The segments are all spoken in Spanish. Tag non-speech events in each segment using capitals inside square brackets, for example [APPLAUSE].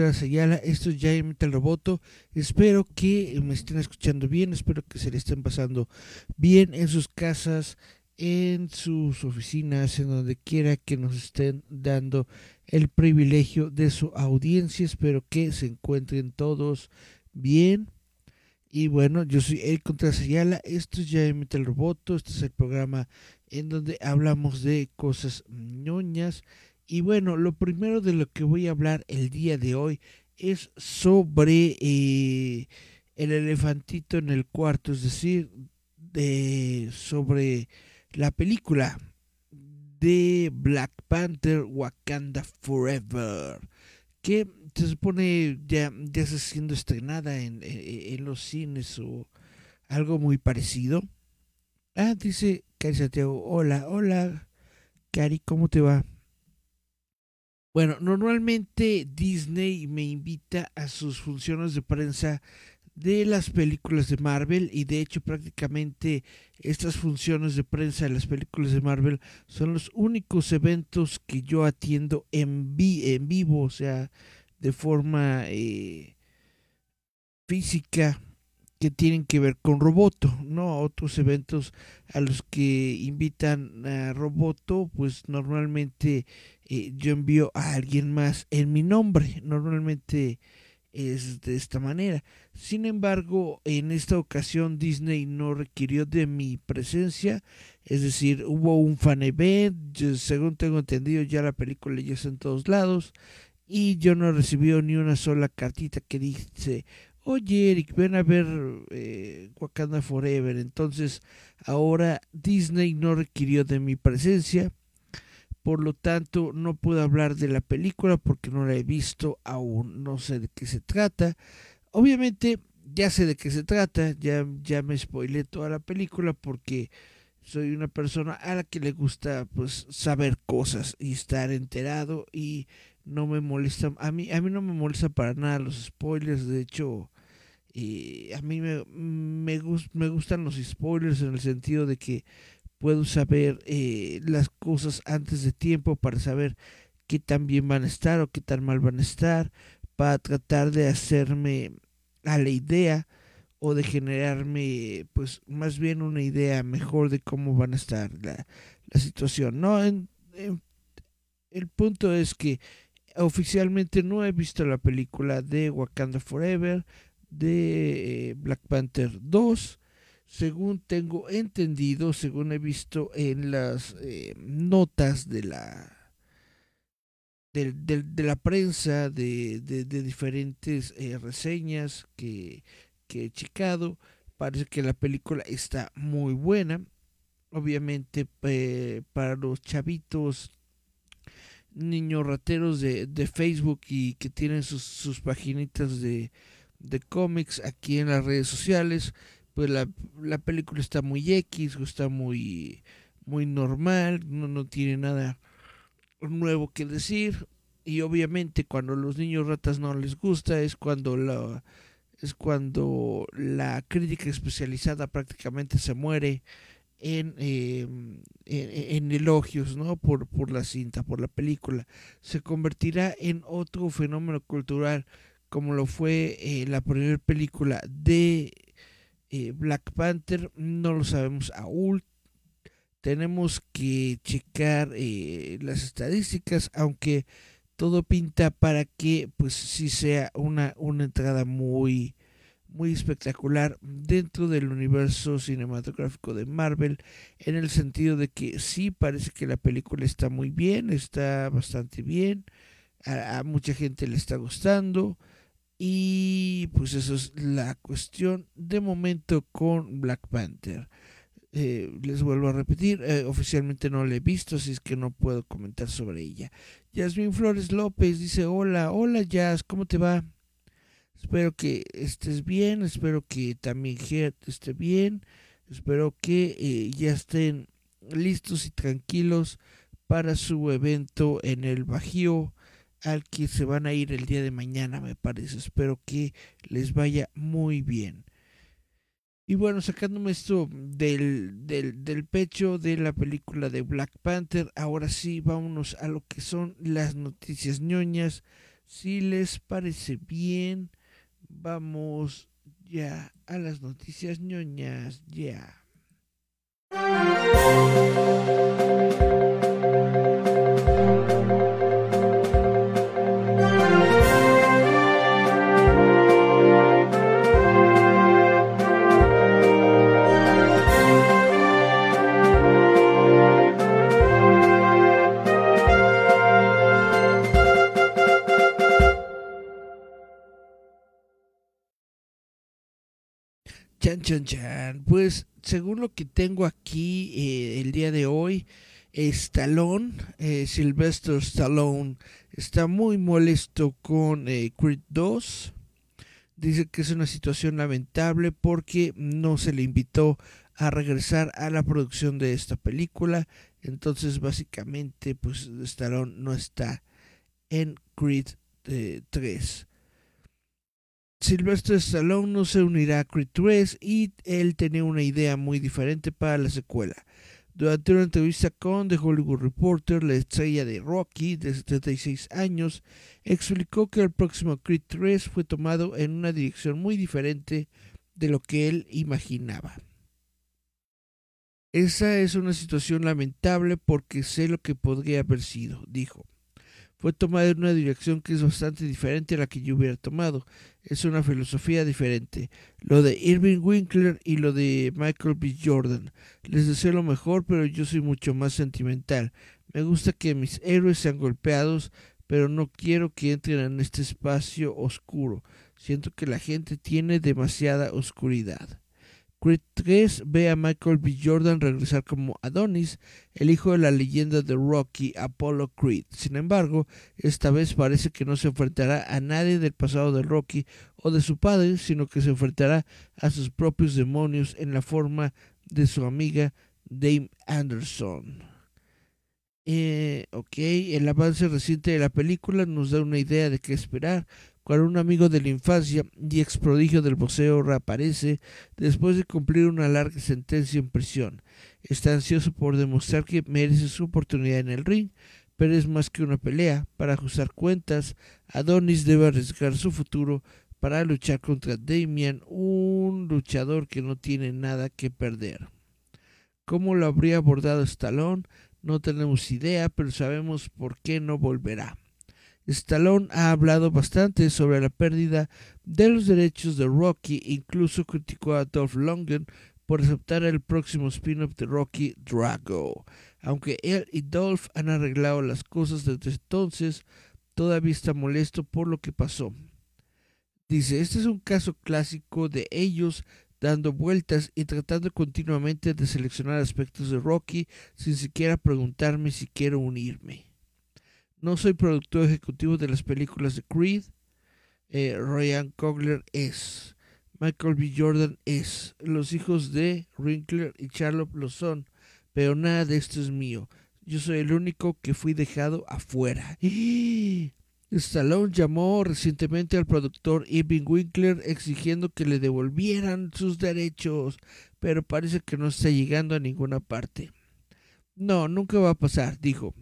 Contreras Ayala, esto es Giant Metal Roboto, espero que me estén escuchando bien, espero que se le estén pasando bien en sus casas, en sus oficinas, en donde quiera que nos estén dando el privilegio de su audiencia, espero que se encuentren todos bien. Y bueno, yo soy Eric Contreras Ayala, esto es Giant Metal Roboto, este es el programa en donde hablamos de cosas ñoñas. Y bueno, lo primero de lo que voy a hablar el día de hoy es sobre eh, el elefantito en el cuarto, es decir, de, sobre la película de Black Panther Wakanda Forever, que se supone ya, ya está siendo estrenada en, en, en los cines o algo muy parecido. Ah, dice Cari Santiago, hola, hola, Cari, ¿cómo te va? Bueno, normalmente Disney me invita a sus funciones de prensa de las películas de Marvel y de hecho prácticamente estas funciones de prensa de las películas de Marvel son los únicos eventos que yo atiendo en, vi en vivo, o sea, de forma eh, física que tienen que ver con Roboto, ¿no? Otros eventos a los que invitan a Roboto, pues normalmente eh, yo envío a alguien más en mi nombre, normalmente es de esta manera. Sin embargo, en esta ocasión Disney no requirió de mi presencia, es decir, hubo un fan event, según tengo entendido ya la película ya está en todos lados y yo no recibí ni una sola cartita que dice oye Eric, ven a ver eh, Wakanda Forever. Entonces ahora Disney no requirió de mi presencia, por lo tanto no puedo hablar de la película porque no la he visto aún, no sé de qué se trata. Obviamente ya sé de qué se trata, ya, ya me spoilé toda la película porque soy una persona a la que le gusta pues saber cosas y estar enterado y no me molesta a mí a mí no me molesta para nada los spoilers de hecho y a mí me, me, gust, me gustan los spoilers en el sentido de que puedo saber eh, las cosas antes de tiempo para saber qué tan bien van a estar o qué tan mal van a estar para tratar de hacerme a la idea o de generarme pues más bien una idea mejor de cómo van a estar la, la situación no en, el punto es que oficialmente no he visto la película de Wakanda Forever de eh, Black Panther 2 según tengo entendido según he visto en las eh, notas de la de, de, la prensa de, de diferentes eh, reseñas que, que he checado parece que la película está muy buena. Obviamente para los chavitos niños rateros de, de Facebook y que tienen sus, sus paginitas de, de cómics aquí en las redes sociales pues la, la película está muy X está muy muy normal no, no tiene nada nuevo que decir y obviamente cuando los niños ratas no les gusta es cuando la es cuando la crítica especializada prácticamente se muere en, eh, en, en, elogios ¿no? por, por la cinta, por la película. Se convertirá en otro fenómeno cultural como lo fue eh, la primera película de eh, Black Panther. No lo sabemos aún. Tenemos que checar eh, las estadísticas, aunque todo pinta para que pues sí sea una, una entrada muy muy espectacular dentro del universo cinematográfico de Marvel en el sentido de que sí parece que la película está muy bien, está bastante bien, a, a mucha gente le está gustando y pues eso es la cuestión de momento con Black Panther. Eh, les vuelvo a repetir, eh, oficialmente no la he visto, así es que no puedo comentar sobre ella. Yasmin Flores López dice, hola, hola Jazz, ¿cómo te va? Espero que estés bien, espero que también Gert esté bien, espero que eh, ya estén listos y tranquilos para su evento en el Bajío al que se van a ir el día de mañana, me parece. Espero que les vaya muy bien. Y bueno, sacándome esto del, del, del, pecho de la película de Black Panther, ahora sí, vámonos a lo que son las noticias ñoñas. Si les parece bien, vamos ya a las noticias ñoñas, ya. Pues según lo que tengo aquí eh, el día de hoy, Stallone, eh, Sylvester Stallone, está muy molesto con eh, Creed 2. Dice que es una situación lamentable porque no se le invitó a regresar a la producción de esta película. Entonces, básicamente, pues Stallone no está en Creed 3. Sylvester Stallone no se unirá a Creed 3 y él tenía una idea muy diferente para la secuela. Durante una entrevista con The Hollywood Reporter, la estrella de Rocky, de 76 años, explicó que el próximo Creed 3 fue tomado en una dirección muy diferente de lo que él imaginaba. Esa es una situación lamentable porque sé lo que podría haber sido, dijo fue tomada en una dirección que es bastante diferente a la que yo hubiera tomado. Es una filosofía diferente. Lo de Irving Winkler y lo de Michael B. Jordan. Les deseo lo mejor, pero yo soy mucho más sentimental. Me gusta que mis héroes sean golpeados, pero no quiero que entren en este espacio oscuro. Siento que la gente tiene demasiada oscuridad. Creed 3 ve a Michael B. Jordan regresar como Adonis, el hijo de la leyenda de Rocky, Apollo Creed. Sin embargo, esta vez parece que no se enfrentará a nadie del pasado de Rocky o de su padre, sino que se enfrentará a sus propios demonios en la forma de su amiga Dame Anderson. Eh, ok, el avance reciente de la película nos da una idea de qué esperar, cuando un amigo de la infancia y ex prodigio del boxeo reaparece después de cumplir una larga sentencia en prisión. Está ansioso por demostrar que merece su oportunidad en el ring, pero es más que una pelea. Para ajustar cuentas, Adonis debe arriesgar su futuro para luchar contra Damian, un luchador que no tiene nada que perder. ¿Cómo lo habría abordado Stallone? No tenemos idea, pero sabemos por qué no volverá. Stallone ha hablado bastante sobre la pérdida de los derechos de Rocky, incluso criticó a Dolph Lundgren por aceptar el próximo spin-off de Rocky Drago. Aunque él y Dolph han arreglado las cosas desde entonces, todavía está molesto por lo que pasó. Dice, este es un caso clásico de ellos dando vueltas y tratando continuamente de seleccionar aspectos de Rocky sin siquiera preguntarme si quiero unirme. No soy productor ejecutivo de las películas de Creed. Eh, Ryan Cogler es. Michael B. Jordan es. Los hijos de Winkler y Charlotte lo son. Pero nada de esto es mío. Yo soy el único que fui dejado afuera. [GASPS] Stallone llamó recientemente al productor Irving Winkler exigiendo que le devolvieran sus derechos, pero parece que no está llegando a ninguna parte. No, nunca va a pasar, dijo.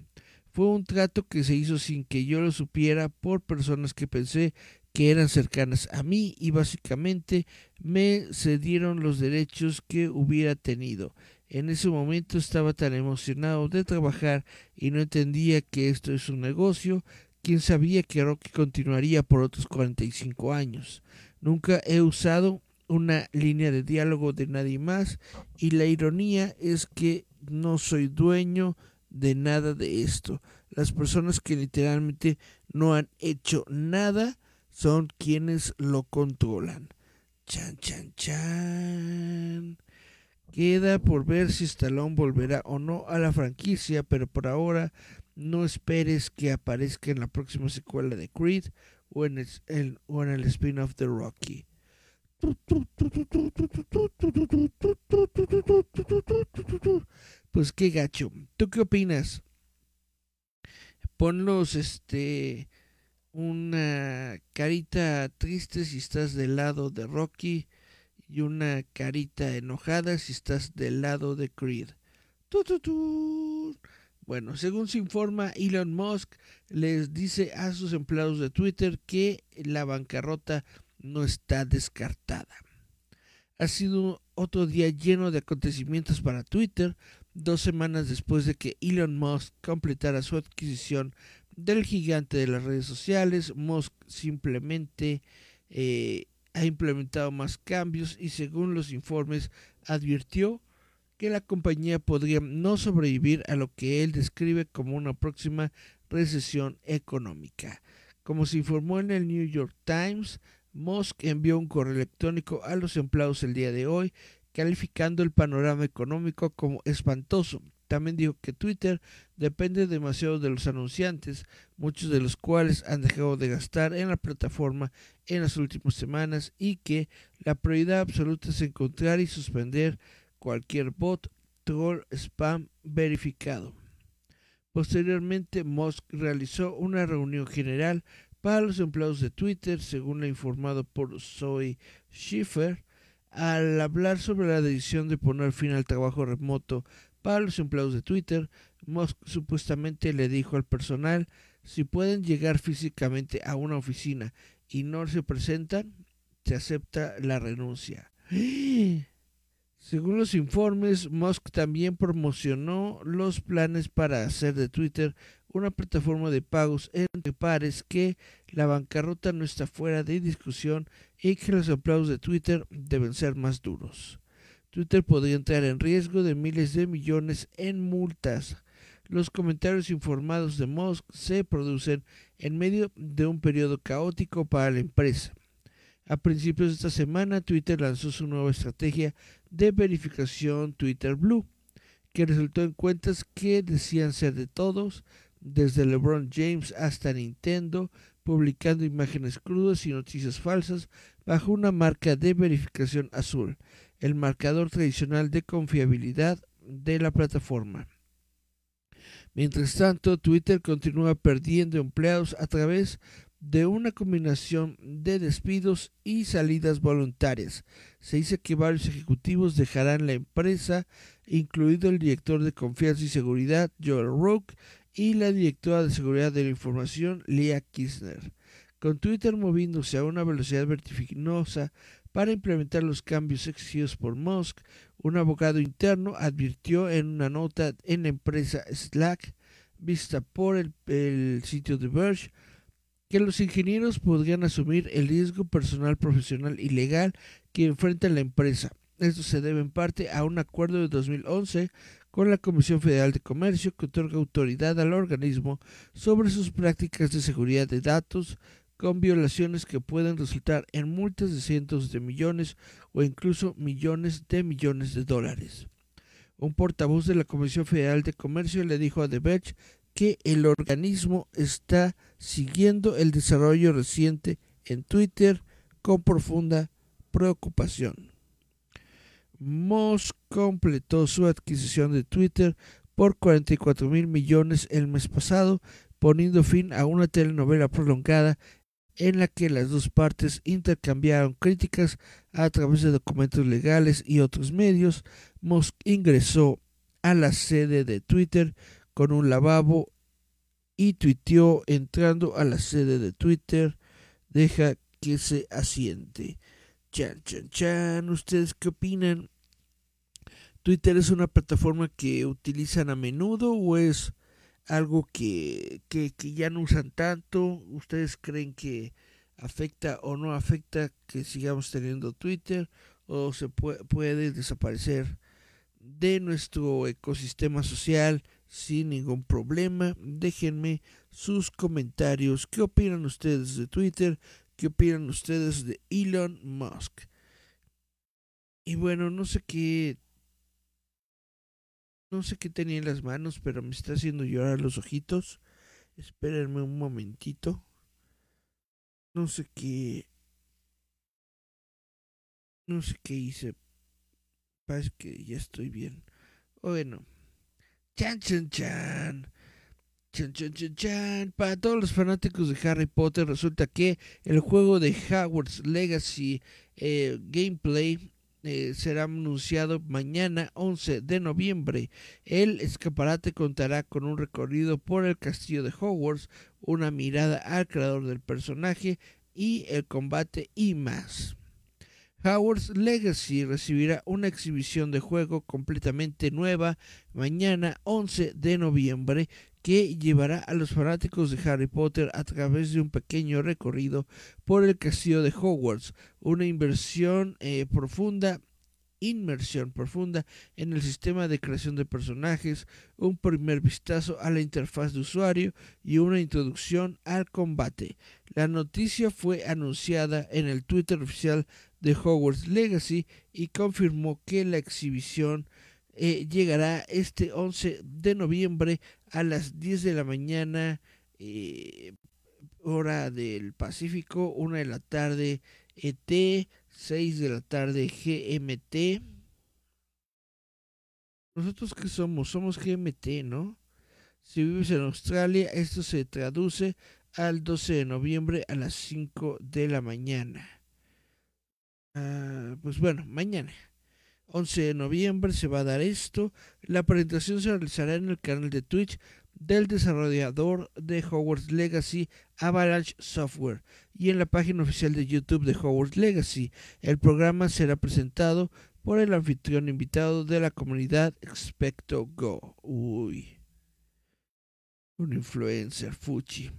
Fue un trato que se hizo sin que yo lo supiera por personas que pensé que eran cercanas a mí y básicamente me cedieron los derechos que hubiera tenido. En ese momento estaba tan emocionado de trabajar y no entendía que esto es un negocio. ¿Quién sabía que Rocky continuaría por otros 45 años? Nunca he usado una línea de diálogo de nadie más y la ironía es que no soy dueño de nada de esto. Las personas que literalmente no han hecho nada son quienes lo controlan. Chan, chan, chan. Queda por ver si Stallone volverá o no a la franquicia, pero por ahora no esperes que aparezca en la próxima secuela de Creed o en el, o en el spin-off de Rocky. Pues qué gacho. ¿Tú qué opinas? Ponlos este una carita triste si estás del lado de Rocky y una carita enojada si estás del lado de Creed. Bueno, según se informa, Elon Musk les dice a sus empleados de Twitter que la bancarrota no está descartada. Ha sido otro día lleno de acontecimientos para Twitter, dos semanas después de que Elon Musk completara su adquisición del gigante de las redes sociales. Musk simplemente eh, ha implementado más cambios y según los informes advirtió que la compañía podría no sobrevivir a lo que él describe como una próxima recesión económica. Como se informó en el New York Times, Musk envió un correo electrónico a los empleados el día de hoy calificando el panorama económico como espantoso. También dijo que Twitter depende demasiado de los anunciantes, muchos de los cuales han dejado de gastar en la plataforma en las últimas semanas y que la prioridad absoluta es encontrar y suspender cualquier bot, troll, spam verificado. Posteriormente, Musk realizó una reunión general para los empleados de Twitter, según lo informado por Zoe Schiffer, al hablar sobre la decisión de poner fin al trabajo remoto para los empleados de Twitter, Musk supuestamente le dijo al personal si pueden llegar físicamente a una oficina y no se presentan, se acepta la renuncia. Según los informes, Musk también promocionó los planes para hacer de Twitter una plataforma de pagos entre pares que la bancarrota no está fuera de discusión y que los empleados de Twitter deben ser más duros. Twitter podría entrar en riesgo de miles de millones en multas. Los comentarios informados de Musk se producen en medio de un periodo caótico para la empresa. A principios de esta semana, Twitter lanzó su nueva estrategia de verificación Twitter Blue, que resultó en cuentas que decían ser de todos, desde LeBron James hasta Nintendo, publicando imágenes crudas y noticias falsas bajo una marca de verificación azul, el marcador tradicional de confiabilidad de la plataforma. Mientras tanto, Twitter continúa perdiendo empleados a través de una combinación de despidos y salidas voluntarias. Se dice que varios ejecutivos dejarán la empresa, incluido el director de confianza y seguridad, Joel Rook, y la directora de seguridad de la información, Leah Kirchner. Con Twitter moviéndose a una velocidad vertiginosa para implementar los cambios exigidos por Musk, un abogado interno advirtió en una nota en la empresa Slack, vista por el, el sitio de Verge, que los ingenieros podrían asumir el riesgo personal, profesional y legal que enfrenta la empresa. Esto se debe en parte a un acuerdo de 2011 con la Comisión Federal de Comercio que otorga autoridad al organismo sobre sus prácticas de seguridad de datos con violaciones que pueden resultar en multas de cientos de millones o incluso millones de millones de dólares. Un portavoz de la Comisión Federal de Comercio le dijo a Verge que el organismo está siguiendo el desarrollo reciente en Twitter con profunda preocupación. Musk completó su adquisición de Twitter por 44 mil millones el mes pasado, poniendo fin a una telenovela prolongada en la que las dos partes intercambiaron críticas a través de documentos legales y otros medios. Musk ingresó a la sede de Twitter con un lavabo y tuiteó entrando a la sede de Twitter, deja que se asiente. Chan, chan, chan, ¿ustedes qué opinan? ¿Twitter es una plataforma que utilizan a menudo o es algo que, que, que ya no usan tanto? ¿Ustedes creen que afecta o no afecta que sigamos teniendo Twitter o se puede, puede desaparecer de nuestro ecosistema social? Sin ningún problema. Déjenme sus comentarios. ¿Qué opinan ustedes de Twitter? ¿Qué opinan ustedes de Elon Musk? Y bueno, no sé qué No sé qué tenía en las manos, pero me está haciendo llorar los ojitos. Espérenme un momentito. No sé qué. No sé qué hice. Parece que ya estoy bien. Bueno. Chan, chan, chan. Chan, chan, chan, chan. Para todos los fanáticos de Harry Potter, resulta que el juego de Hogwarts Legacy eh, Gameplay eh, será anunciado mañana 11 de noviembre. El escaparate contará con un recorrido por el castillo de Hogwarts, una mirada al creador del personaje y el combate y más. Hogwarts Legacy recibirá una exhibición de juego completamente nueva mañana 11 de noviembre que llevará a los fanáticos de Harry Potter a través de un pequeño recorrido por el castillo de Hogwarts, una inversión eh, profunda inmersión profunda en el sistema de creación de personajes, un primer vistazo a la interfaz de usuario y una introducción al combate. La noticia fue anunciada en el Twitter oficial de Hogwarts Legacy y confirmó que la exhibición eh, llegará este 11 de noviembre a las 10 de la mañana, eh, hora del Pacífico, 1 de la tarde ET, 6 de la tarde GMT. ¿Nosotros qué somos? Somos GMT, ¿no? Si vives en Australia, esto se traduce al 12 de noviembre a las 5 de la mañana. Ah, pues bueno, mañana. 11 de noviembre se va a dar esto. La presentación se realizará en el canal de Twitch del desarrollador de Hogwarts Legacy, Avalanche Software, y en la página oficial de YouTube de Hogwarts Legacy. El programa será presentado por el anfitrión invitado de la comunidad Expecto Go. Uy. Un influencer, Fuchi.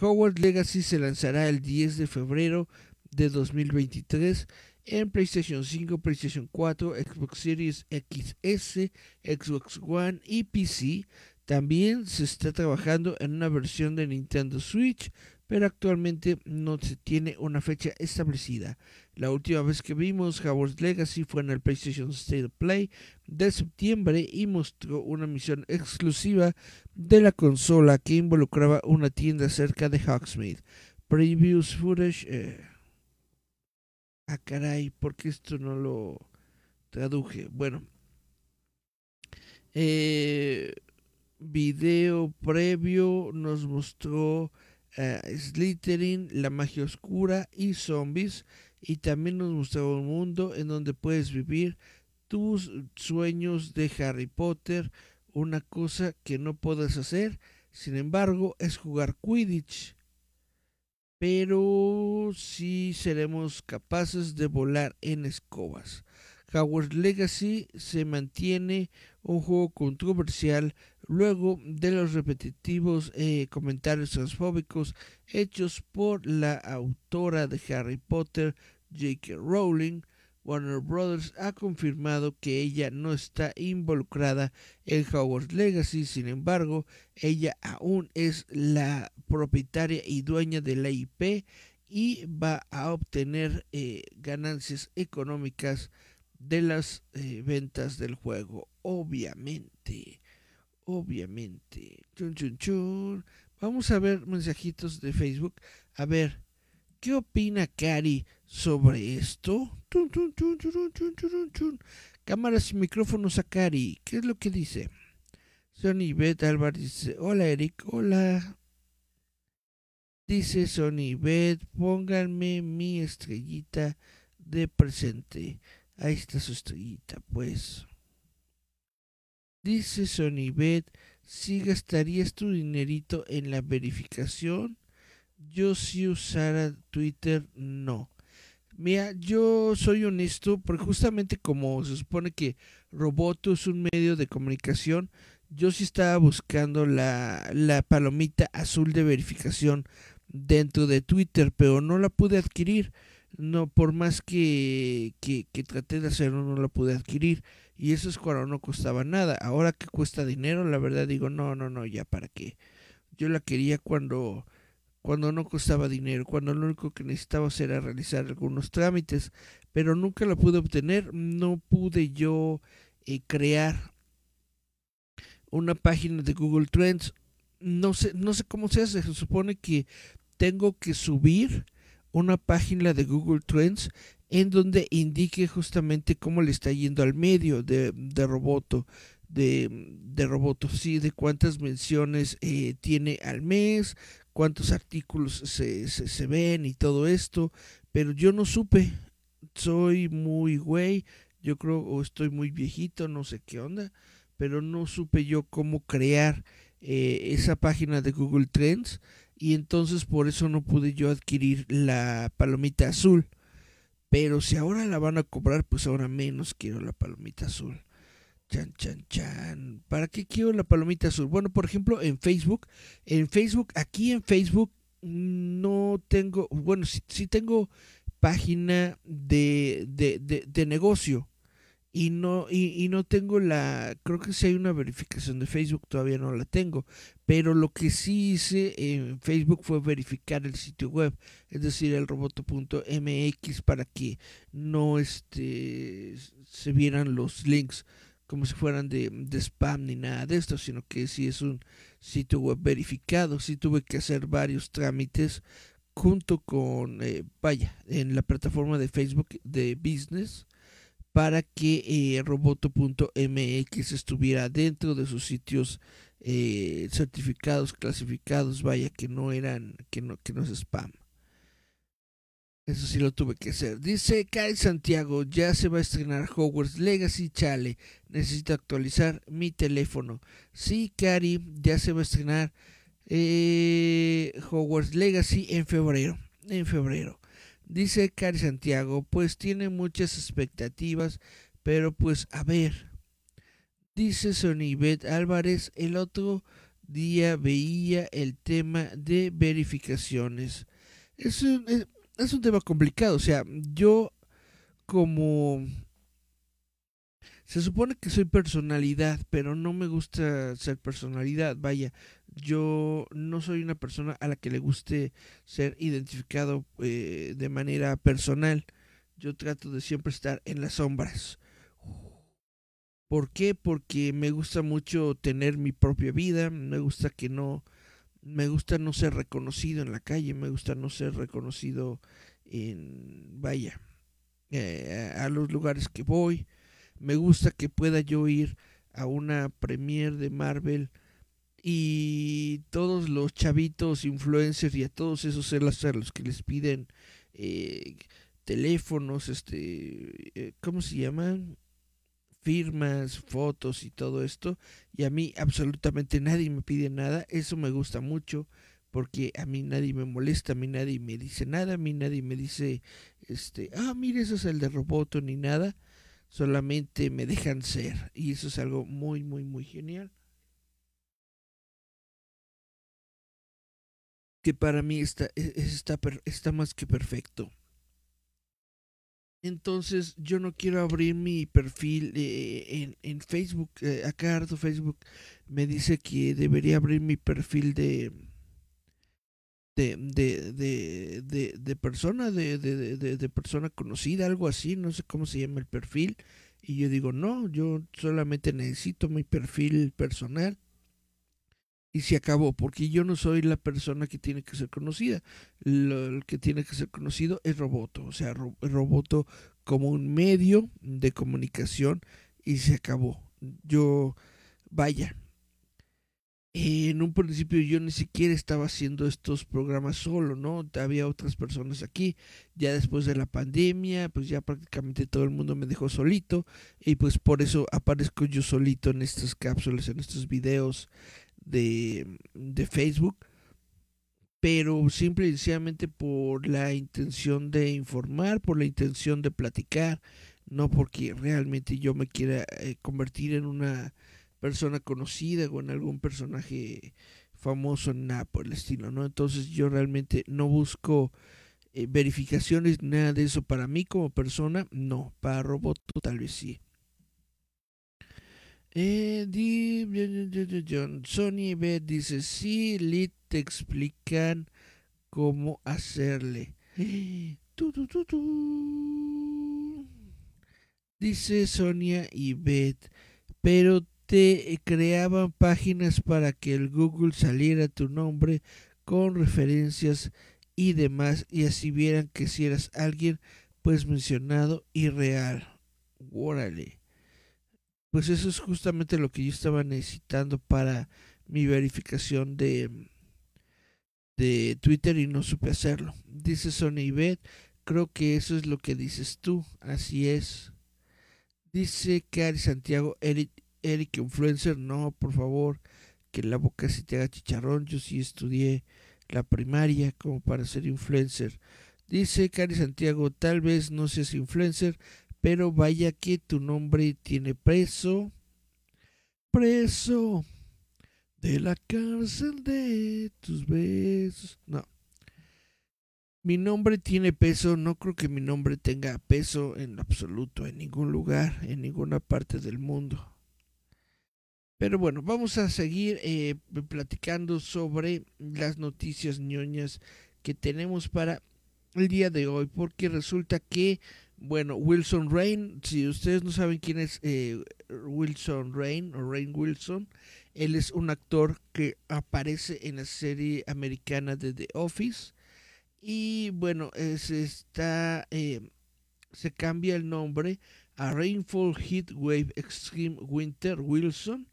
Hogwarts Legacy se lanzará el 10 de febrero de 2023 en PlayStation 5, PlayStation 4, Xbox Series XS, Xbox One y PC. También se está trabajando en una versión de Nintendo Switch, pero actualmente no se tiene una fecha establecida. La última vez que vimos Hogwarts Legacy fue en el PlayStation State Play de septiembre y mostró una misión exclusiva de la consola que involucraba una tienda cerca de Hogsmeade. Previous footage. Eh, Ah, caray, porque esto no lo traduje. Bueno, eh, video previo nos mostró uh, Slytherin, la magia oscura y zombies. Y también nos mostró un mundo en donde puedes vivir tus sueños de Harry Potter. Una cosa que no puedes hacer, sin embargo, es jugar Quidditch pero sí seremos capaces de volar en escobas. Howard Legacy se mantiene un juego controversial luego de los repetitivos eh, comentarios transfóbicos hechos por la autora de Harry Potter, J.K. Rowling, Warner Brothers ha confirmado que ella no está involucrada en Hogwarts Legacy, sin embargo, ella aún es la propietaria y dueña de la IP y va a obtener eh, ganancias económicas de las eh, ventas del juego, obviamente. Obviamente. Chun, chun, chun. Vamos a ver mensajitos de Facebook. A ver, ¿qué opina Cari sobre esto? Cámaras y micrófonos a Cari. ¿Qué es lo que dice? Sony Beth Álvarez dice, hola Eric, hola. Dice Sony Beth, pónganme mi estrellita de presente. Ahí está su estrellita, pues. Dice Sony Beth, si gastarías tu dinerito en la verificación, yo si usara Twitter, no. Mira, yo soy honesto, porque justamente como se supone que Roboto es un medio de comunicación, yo sí estaba buscando la, la palomita azul de verificación dentro de Twitter, pero no la pude adquirir. No, por más que, que, que traté de hacerlo, no la pude adquirir. Y eso es cuando no costaba nada. Ahora que cuesta dinero, la verdad digo, no, no, no, ya para qué. Yo la quería cuando cuando no costaba dinero, cuando lo único que necesitaba era realizar algunos trámites, pero nunca lo pude obtener, no pude yo eh, crear una página de Google Trends. No sé, no sé cómo se hace. Se supone que tengo que subir una página de Google Trends en donde indique justamente cómo le está yendo al medio de, de Roboto, de, de Roboto, sí, de cuántas menciones eh, tiene al mes, cuántos artículos se, se, se, ven y todo esto, pero yo no supe, soy muy güey, yo creo, o estoy muy viejito, no sé qué onda, pero no supe yo cómo crear eh, esa página de Google Trends y entonces por eso no pude yo adquirir la palomita azul. Pero si ahora la van a cobrar, pues ahora menos quiero la palomita azul. Chan, chan, chan. ¿Para qué quiero la palomita azul? Bueno, por ejemplo, en Facebook. En Facebook, aquí en Facebook no tengo, bueno, sí, tengo página de, de, de, negocio y no y, y, no tengo la creo que si hay una verificación de Facebook todavía no la tengo pero lo que sí hice en Facebook fue verificar el sitio web es decir el roboto.mx para que no este se vieran los links como si fueran de, spam ni nada de esto sino que sí es un sitio web verificado sí tuve que hacer varios trámites junto con eh, vaya en la plataforma de Facebook de business para que eh, roboto.mx estuviera dentro de sus sitios eh, certificados, clasificados, vaya que no eran, que no, que no es spam. Eso sí lo tuve que hacer. Dice Kai Santiago, ya se va a estrenar Hogwarts Legacy, chale, necesito actualizar mi teléfono. Sí, Cari, ya se va a estrenar eh, Hogwarts Legacy en febrero. En febrero. Dice Cari Santiago, pues tiene muchas expectativas, pero pues a ver. Dice Sonibet Álvarez, el otro día veía el tema de verificaciones. Es un, es un tema complicado, o sea, yo como se supone que soy personalidad, pero no me gusta ser personalidad. Vaya, yo no soy una persona a la que le guste ser identificado eh, de manera personal. Yo trato de siempre estar en las sombras. ¿Por qué? Porque me gusta mucho tener mi propia vida, me gusta que no, me gusta no ser reconocido en la calle, me gusta no ser reconocido en, vaya, eh, a los lugares que voy me gusta que pueda yo ir a una premiere de Marvel y todos los chavitos influencers y a todos esos a los que les piden eh, teléfonos, este, eh, ¿cómo se llaman? Firmas, fotos y todo esto, y a mí absolutamente nadie me pide nada, eso me gusta mucho, porque a mí nadie me molesta, a mí nadie me dice nada, a mí nadie me dice, este, ah, mire, eso es el de Roboto, ni nada, solamente me dejan ser y eso es algo muy muy muy genial. Que para mí está e, está está más que perfecto entonces yo no quiero abrir mi perfil eh, en, en, Facebook eh, acá Ardo Facebook me dice que debería abrir mi perfil de de, de, de, de, de persona, de, de, persona conocida, algo así, no sé cómo se llama el perfil. Y yo digo, no, yo solamente necesito mi perfil personal. Y se acabó, porque yo no soy la persona que tiene que ser conocida. Lo, que tiene que ser conocido es Roboto, o sea, ro, Roboto como un medio de comunicación y se acabó. Yo, vaya, en un principio yo ni siquiera estaba haciendo estos programas solo, ¿no? Había otras personas aquí. Ya después de la pandemia, pues ya prácticamente todo el mundo me dejó solito. Y pues por eso aparezco yo solito en estas cápsulas, en estos videos de, de Facebook. Pero simple y sencillamente por la intención de informar, por la intención de platicar, no porque realmente yo me quiera eh, convertir en una persona conocida o en algún personaje famoso, nada por el estilo, ¿no? Entonces yo realmente no busco eh, verificaciones, nada de eso para mí como persona, no, para robot tal vez sí. Eh, John, Sony B dice, sí, Lit te explican cómo hacerle. [GASPS] Tu, tu, tu, dice Sonia y Beth, pero te creaban páginas para que el Google saliera tu nombre con referencias y demás y así vieran que si eras alguien pues mencionado y real. Órale. Pues eso es justamente lo que yo estaba necesitando para mi verificación de, de Twitter y no supe hacerlo. Dice Sony Bet, creo que eso es lo que dices tú, así es. Dice Cari Santiago, Eric, Eric Influencer, no, por favor, que la boca se te haga chicharrón, yo sí estudié la primaria como para ser influencer. Dice Cari Santiago, tal vez no seas influencer, pero vaya que tu nombre tiene preso. Preso de la cárcel de tus besos. No. Mi nombre tiene peso, no creo que mi nombre tenga peso en absoluto, en ningún lugar, en ninguna parte del mundo. Pero bueno, vamos a seguir eh, platicando sobre las noticias ñoñas que tenemos para el día de hoy, porque resulta que, bueno, Wilson Rain, si ustedes no saben quién es eh, Wilson Rain o Rain Wilson, él es un actor que aparece en la serie americana de The Office y bueno, se está, eh, se cambia el nombre a Rainfall Heat Wave Extreme Winter Wilson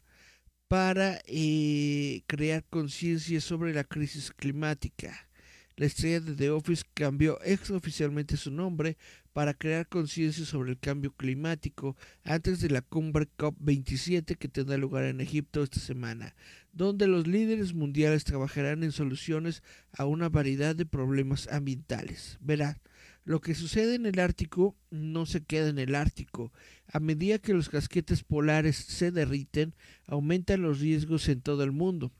para eh, crear conciencia sobre la crisis climática. La estrella de The Office cambió exoficialmente su nombre para crear conciencia sobre el cambio climático antes de la cumbre COP27 que tendrá lugar en Egipto esta semana, donde los líderes mundiales trabajarán en soluciones a una variedad de problemas ambientales. Verá, lo que sucede en el Ártico no se queda en el Ártico. A medida que los casquetes polares se derriten, aumentan los riesgos en todo el mundo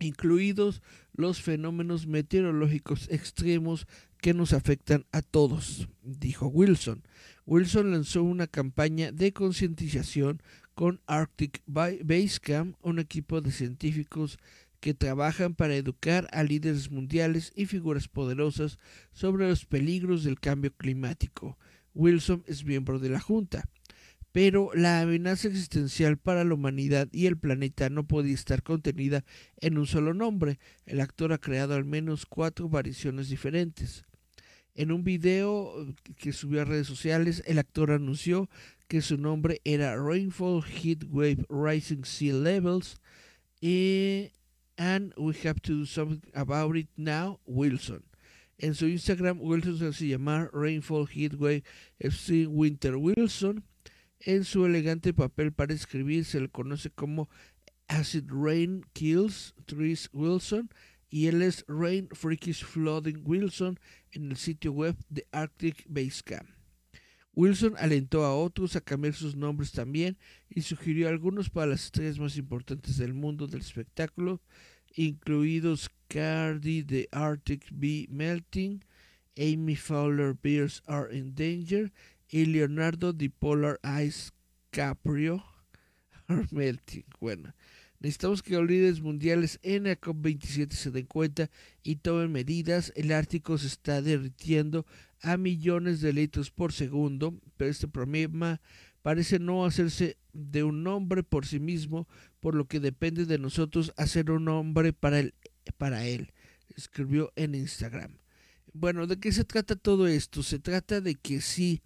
incluidos los fenómenos meteorológicos extremos que nos afectan a todos, dijo Wilson. Wilson lanzó una campaña de concientización con Arctic Basecamp, un equipo de científicos que trabajan para educar a líderes mundiales y figuras poderosas sobre los peligros del cambio climático. Wilson es miembro de la Junta pero la amenaza existencial para la humanidad y el planeta no podía estar contenida en un solo nombre. El actor ha creado al menos cuatro variaciones diferentes. En un video que subió a redes sociales, el actor anunció que su nombre era Rainfall Heat Wave Rising Sea Levels y and we have to do something about it now, Wilson. En su Instagram, Wilson se hace llamar Rainfall Heat Wave FC Winter Wilson en su elegante papel para escribir se le conoce como Acid Rain Kills Trees Wilson y él es Rain Freakish Flooding Wilson en el sitio web de Arctic Base Camp. Wilson alentó a otros a cambiar sus nombres también y sugirió algunos para las estrellas más importantes del mundo del espectáculo, incluidos Cardi de Arctic Bee Melting, Amy Fowler Bears Are in Danger y Leonardo di Polar Ice Caprio [LAUGHS] Melting. Bueno, necesitamos que los líderes mundiales en la COP27 se den cuenta y tomen medidas. El Ártico se está derritiendo a millones de litros por segundo, pero este problema parece no hacerse de un hombre por sí mismo, por lo que depende de nosotros hacer un hombre para él, para él, escribió en Instagram. Bueno, ¿de qué se trata todo esto? Se trata de que sí,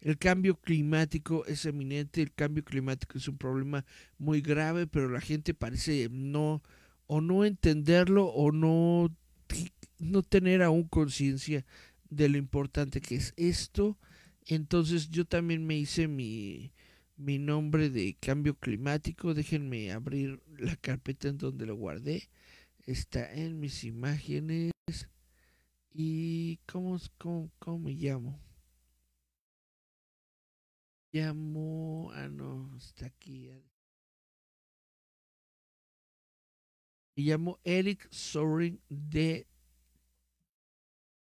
el cambio climático es eminente, el cambio climático es un problema muy grave, pero la gente parece no o no entenderlo o no, no tener aún conciencia de lo importante que es esto. Entonces yo también me hice mi, mi nombre de cambio climático. Déjenme abrir la carpeta en donde lo guardé. Está en mis imágenes. ¿Y cómo, cómo, cómo me llamo? Llamo. Ah, no, está aquí. Me llamo Eric Soaring de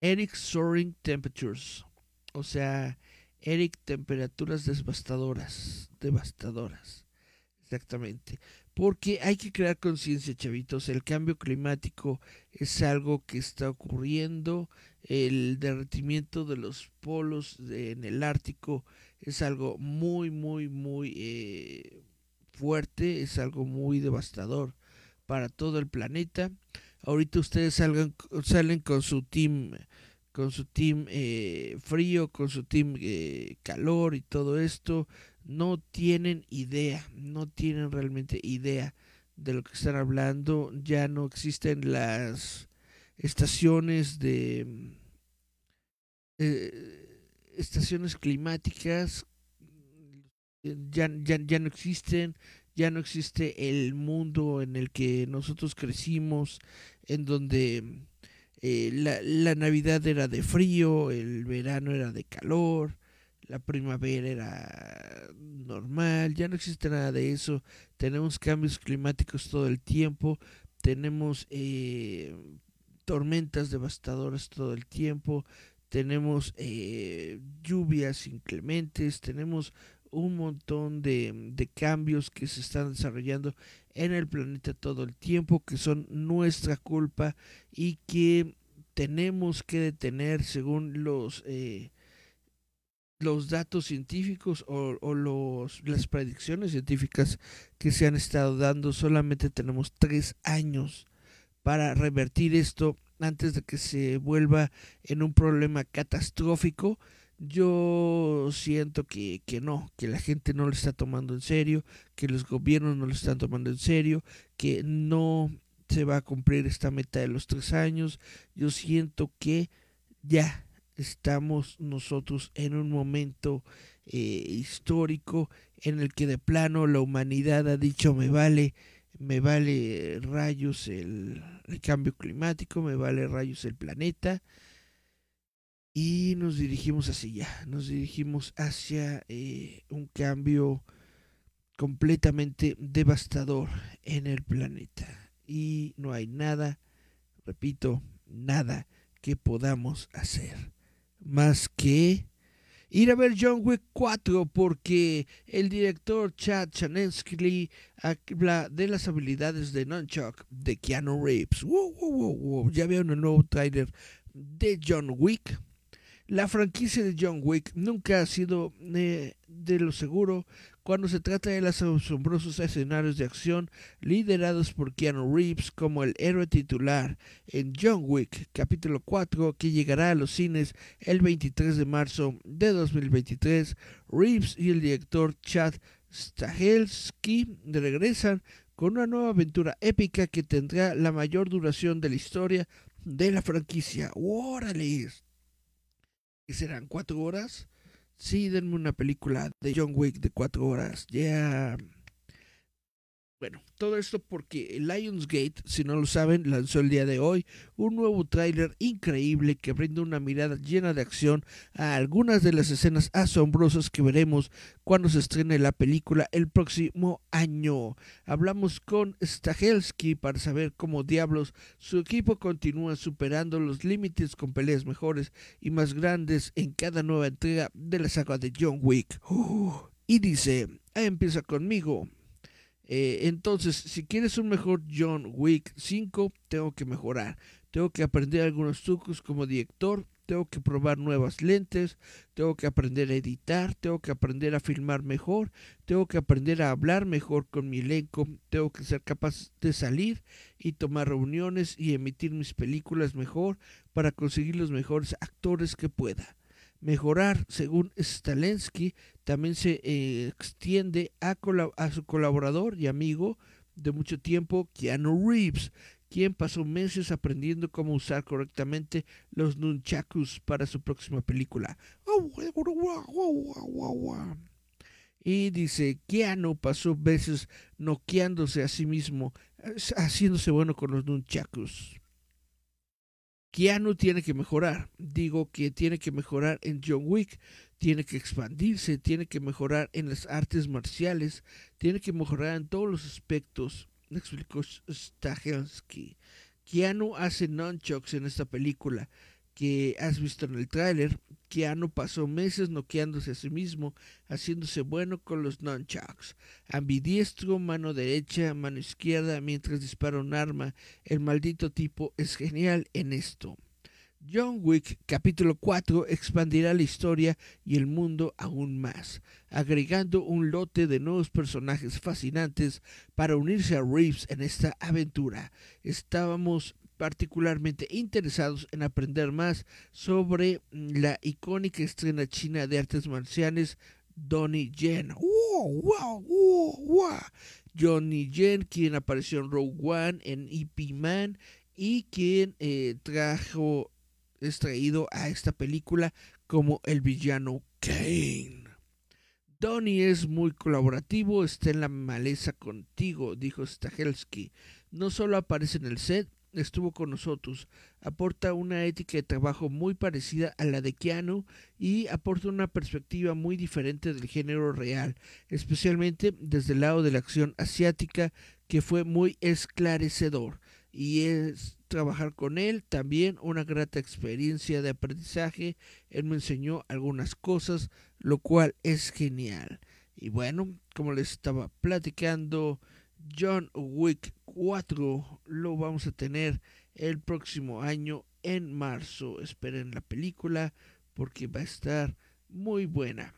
Eric Soaring Temperatures. O sea, Eric Temperaturas Devastadoras. Devastadoras. Exactamente. Porque hay que crear conciencia, chavitos. El cambio climático es algo que está ocurriendo. El derretimiento de los polos en el Ártico es algo muy, muy, muy eh, fuerte, es algo muy devastador para todo el planeta. Ahorita ustedes salgan, salen con su team, con su team eh, frío, con su team eh, calor y todo esto. No tienen idea, no tienen realmente idea de lo que están hablando. Ya no existen las estaciones de eh, estaciones climáticas ya, ya, ya no existen, ya no existe el mundo en el que nosotros crecimos, en donde eh, la, la, Navidad era de frío, el verano era de calor, la primavera era normal, ya no existe nada de eso, tenemos cambios climáticos todo el tiempo, tenemos eh, tormentas devastadoras todo el tiempo, tenemos eh, lluvias inclementes, tenemos un montón de, de, cambios que se están desarrollando en el planeta todo el tiempo, que son nuestra culpa y que tenemos que detener según los, eh, los datos científicos o, o, los, las predicciones científicas que se han estado dando. Solamente tenemos tres años para revertir esto antes de que se vuelva en un problema catastrófico yo siento que, que no, que la gente no lo está tomando en serio, que los gobiernos no lo están tomando en serio, que no se va a cumplir esta meta de los tres años. Yo siento que ya estamos nosotros en un momento eh, histórico en el que de plano la humanidad ha dicho me vale, me vale rayos el, cambio climático, me vale rayos el planeta. Y nos dirigimos hacia allá, nos dirigimos hacia eh, un cambio completamente devastador en el planeta. Y no hay nada, repito, nada que podamos hacer más que ir a ver John Wick 4 porque el director Chad Chanensky habla de las habilidades de Nunchuck de Keanu Reeves. Ya veo un nuevo trailer de John Wick la franquicia de John Wick nunca ha sido eh, de lo seguro cuando se trata de los asombrosos escenarios de acción liderados por Keanu Reeves como el héroe titular en John Wick capítulo 4 que llegará a los cines el 23 de marzo de 2023. Reeves y el director Chad Stahelski regresan con una nueva aventura épica que tendrá la mayor duración de la historia de la franquicia. ¡Órale! serán cuatro horas. Sí, denme una película de John Wick de cuatro horas. Ya. Bueno, todo esto porque Lionsgate, si no lo saben, lanzó el día de hoy un nuevo tráiler increíble que brinda una mirada llena de acción a algunas de las escenas asombrosas que veremos cuando se estrene la película el próximo año. Hablamos con Stahelski para saber cómo diablos su equipo continúa superando los límites con peleas mejores y más grandes en cada nueva entrega de la saga de John Wick. y dice, empieza conmigo. Eh, entonces, si quieres un mejor John Wick 5, tengo que mejorar. Tengo que aprender algunos trucos como director, tengo que probar nuevas lentes, tengo que aprender a editar, tengo que aprender a filmar mejor, tengo que aprender a hablar mejor con mi elenco, tengo que ser capaz de salir y tomar reuniones y emitir mis películas mejor para conseguir los mejores actores que pueda. Mejorar, según Stalensky, también se eh, extiende a, a su colaborador y amigo de mucho tiempo, Keanu Reeves, quien pasó meses aprendiendo cómo usar correctamente los nunchakus para su próxima película. Y dice, Keanu pasó meses noqueándose a sí mismo, haciéndose bueno con los nunchakus. Keanu tiene que mejorar. Digo que tiene que mejorar en John Wick, tiene que expandirse, tiene que mejorar en las artes marciales, tiene que mejorar en todos los aspectos. Explicó Stahelski. Keanu hace nunchucks en esta película que has visto en el tráiler. Keanu pasó meses noqueándose a sí mismo, haciéndose bueno con los nunchucks. Ambidiestro, mano derecha, mano izquierda, mientras dispara un arma. El maldito tipo es genial en esto. John Wick capítulo 4 expandirá la historia y el mundo aún más, agregando un lote de nuevos personajes fascinantes para unirse a Reeves en esta aventura. Estábamos particularmente interesados en aprender más sobre la icónica estrena china de artes marciales Donnie Yen. Johnny Yen, quien apareció en Rogue One, en EP Man, y quien eh, trajo, extraído a esta película como el villano Kane. Donnie es muy colaborativo, está en la maleza contigo, dijo Stahelski. No solo aparece en el set, estuvo con nosotros. Aporta una ética de trabajo muy parecida a la de Keanu y aporta una perspectiva muy diferente del género real, especialmente desde el lado de la acción asiática, que fue muy esclarecedor. Y es trabajar con él también una grata experiencia de aprendizaje. Él me enseñó algunas cosas, lo cual es genial. Y bueno, como les estaba platicando, John Wick 4 lo vamos a tener el próximo año en marzo. Esperen la película porque va a estar muy buena.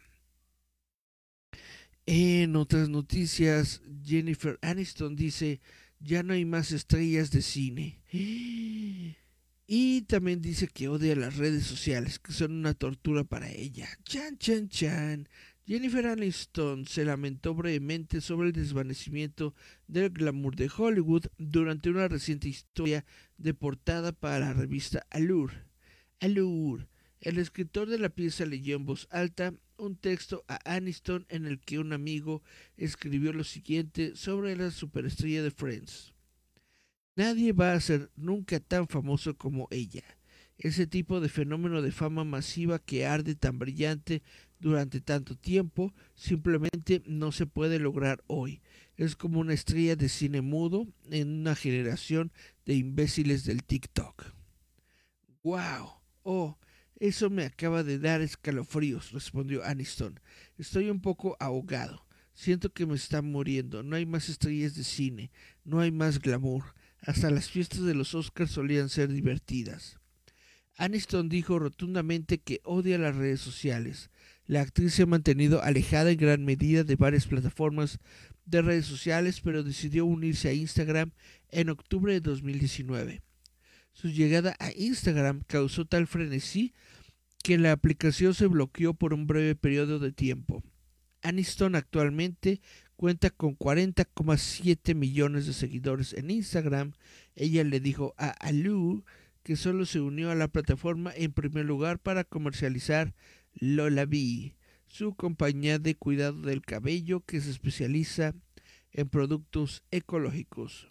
En otras noticias, Jennifer Aniston dice, ya no hay más estrellas de cine. [GASPS] Y también dice que odia las redes sociales, que son una tortura para ella. Chan, chan, chan. Jennifer Aniston se lamentó brevemente sobre el desvanecimiento del glamour de Hollywood durante una reciente historia de portada para la revista Allure. Allure. El escritor de la pieza leyó en voz alta un texto a Aniston en el que un amigo escribió lo siguiente sobre la superestrella de Friends. Nadie va a ser nunca tan famoso como ella. Ese tipo de fenómeno de fama masiva que arde tan brillante durante tanto tiempo simplemente no se puede lograr hoy. Es como una estrella de cine mudo en una generación de imbéciles del TikTok. ¡Wow! Oh, eso me acaba de dar escalofríos, respondió Aniston. Estoy un poco ahogado. Siento que me está muriendo. No hay más estrellas de cine. No hay más glamour. Hasta las fiestas de los Oscars solían ser divertidas. Aniston dijo rotundamente que odia las redes sociales. La actriz se ha mantenido alejada en gran medida de varias plataformas de redes sociales, pero decidió unirse a Instagram en octubre de 2019. Su llegada a Instagram causó tal frenesí que la aplicación se bloqueó por un breve periodo de tiempo. Aniston actualmente cuenta con 40,7 millones de seguidores en Instagram. Ella le dijo a Alu que solo se unió a la plataforma en primer lugar para comercializar Lola B, su compañía de cuidado del cabello que se especializa en productos ecológicos.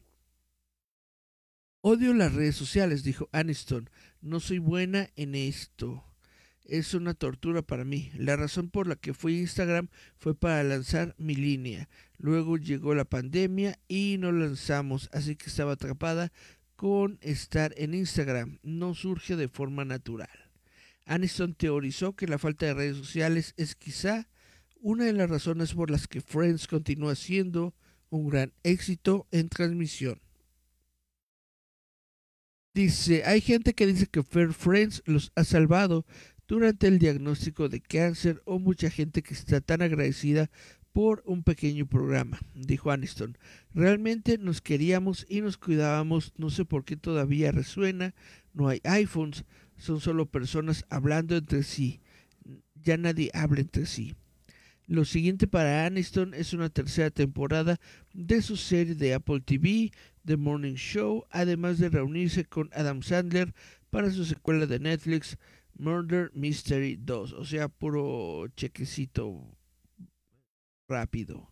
Odio las redes sociales, dijo Aniston. No soy buena en esto. Es una tortura para mí. La razón por la que fui a Instagram fue para lanzar mi línea. Luego llegó la pandemia y no lanzamos, así que estaba atrapada con estar en Instagram. No surge de forma natural. Aniston teorizó que la falta de redes sociales es quizá una de las razones por las que Friends continúa siendo un gran éxito en transmisión. Dice, hay gente que dice que Fair Friends los ha salvado durante el diagnóstico de cáncer o mucha gente que está tan agradecida por un pequeño programa, dijo Aniston. Realmente nos queríamos y nos cuidábamos, no sé por qué todavía resuena, no hay iPhones, son solo personas hablando entre sí. Ya nadie habla entre sí. Lo siguiente para Aniston es una tercera temporada de su serie de Apple TV, The Morning Show, además de reunirse con Adam Sandler para su secuela de Netflix, Murder Mystery 2, o sea, puro chequecito rápido.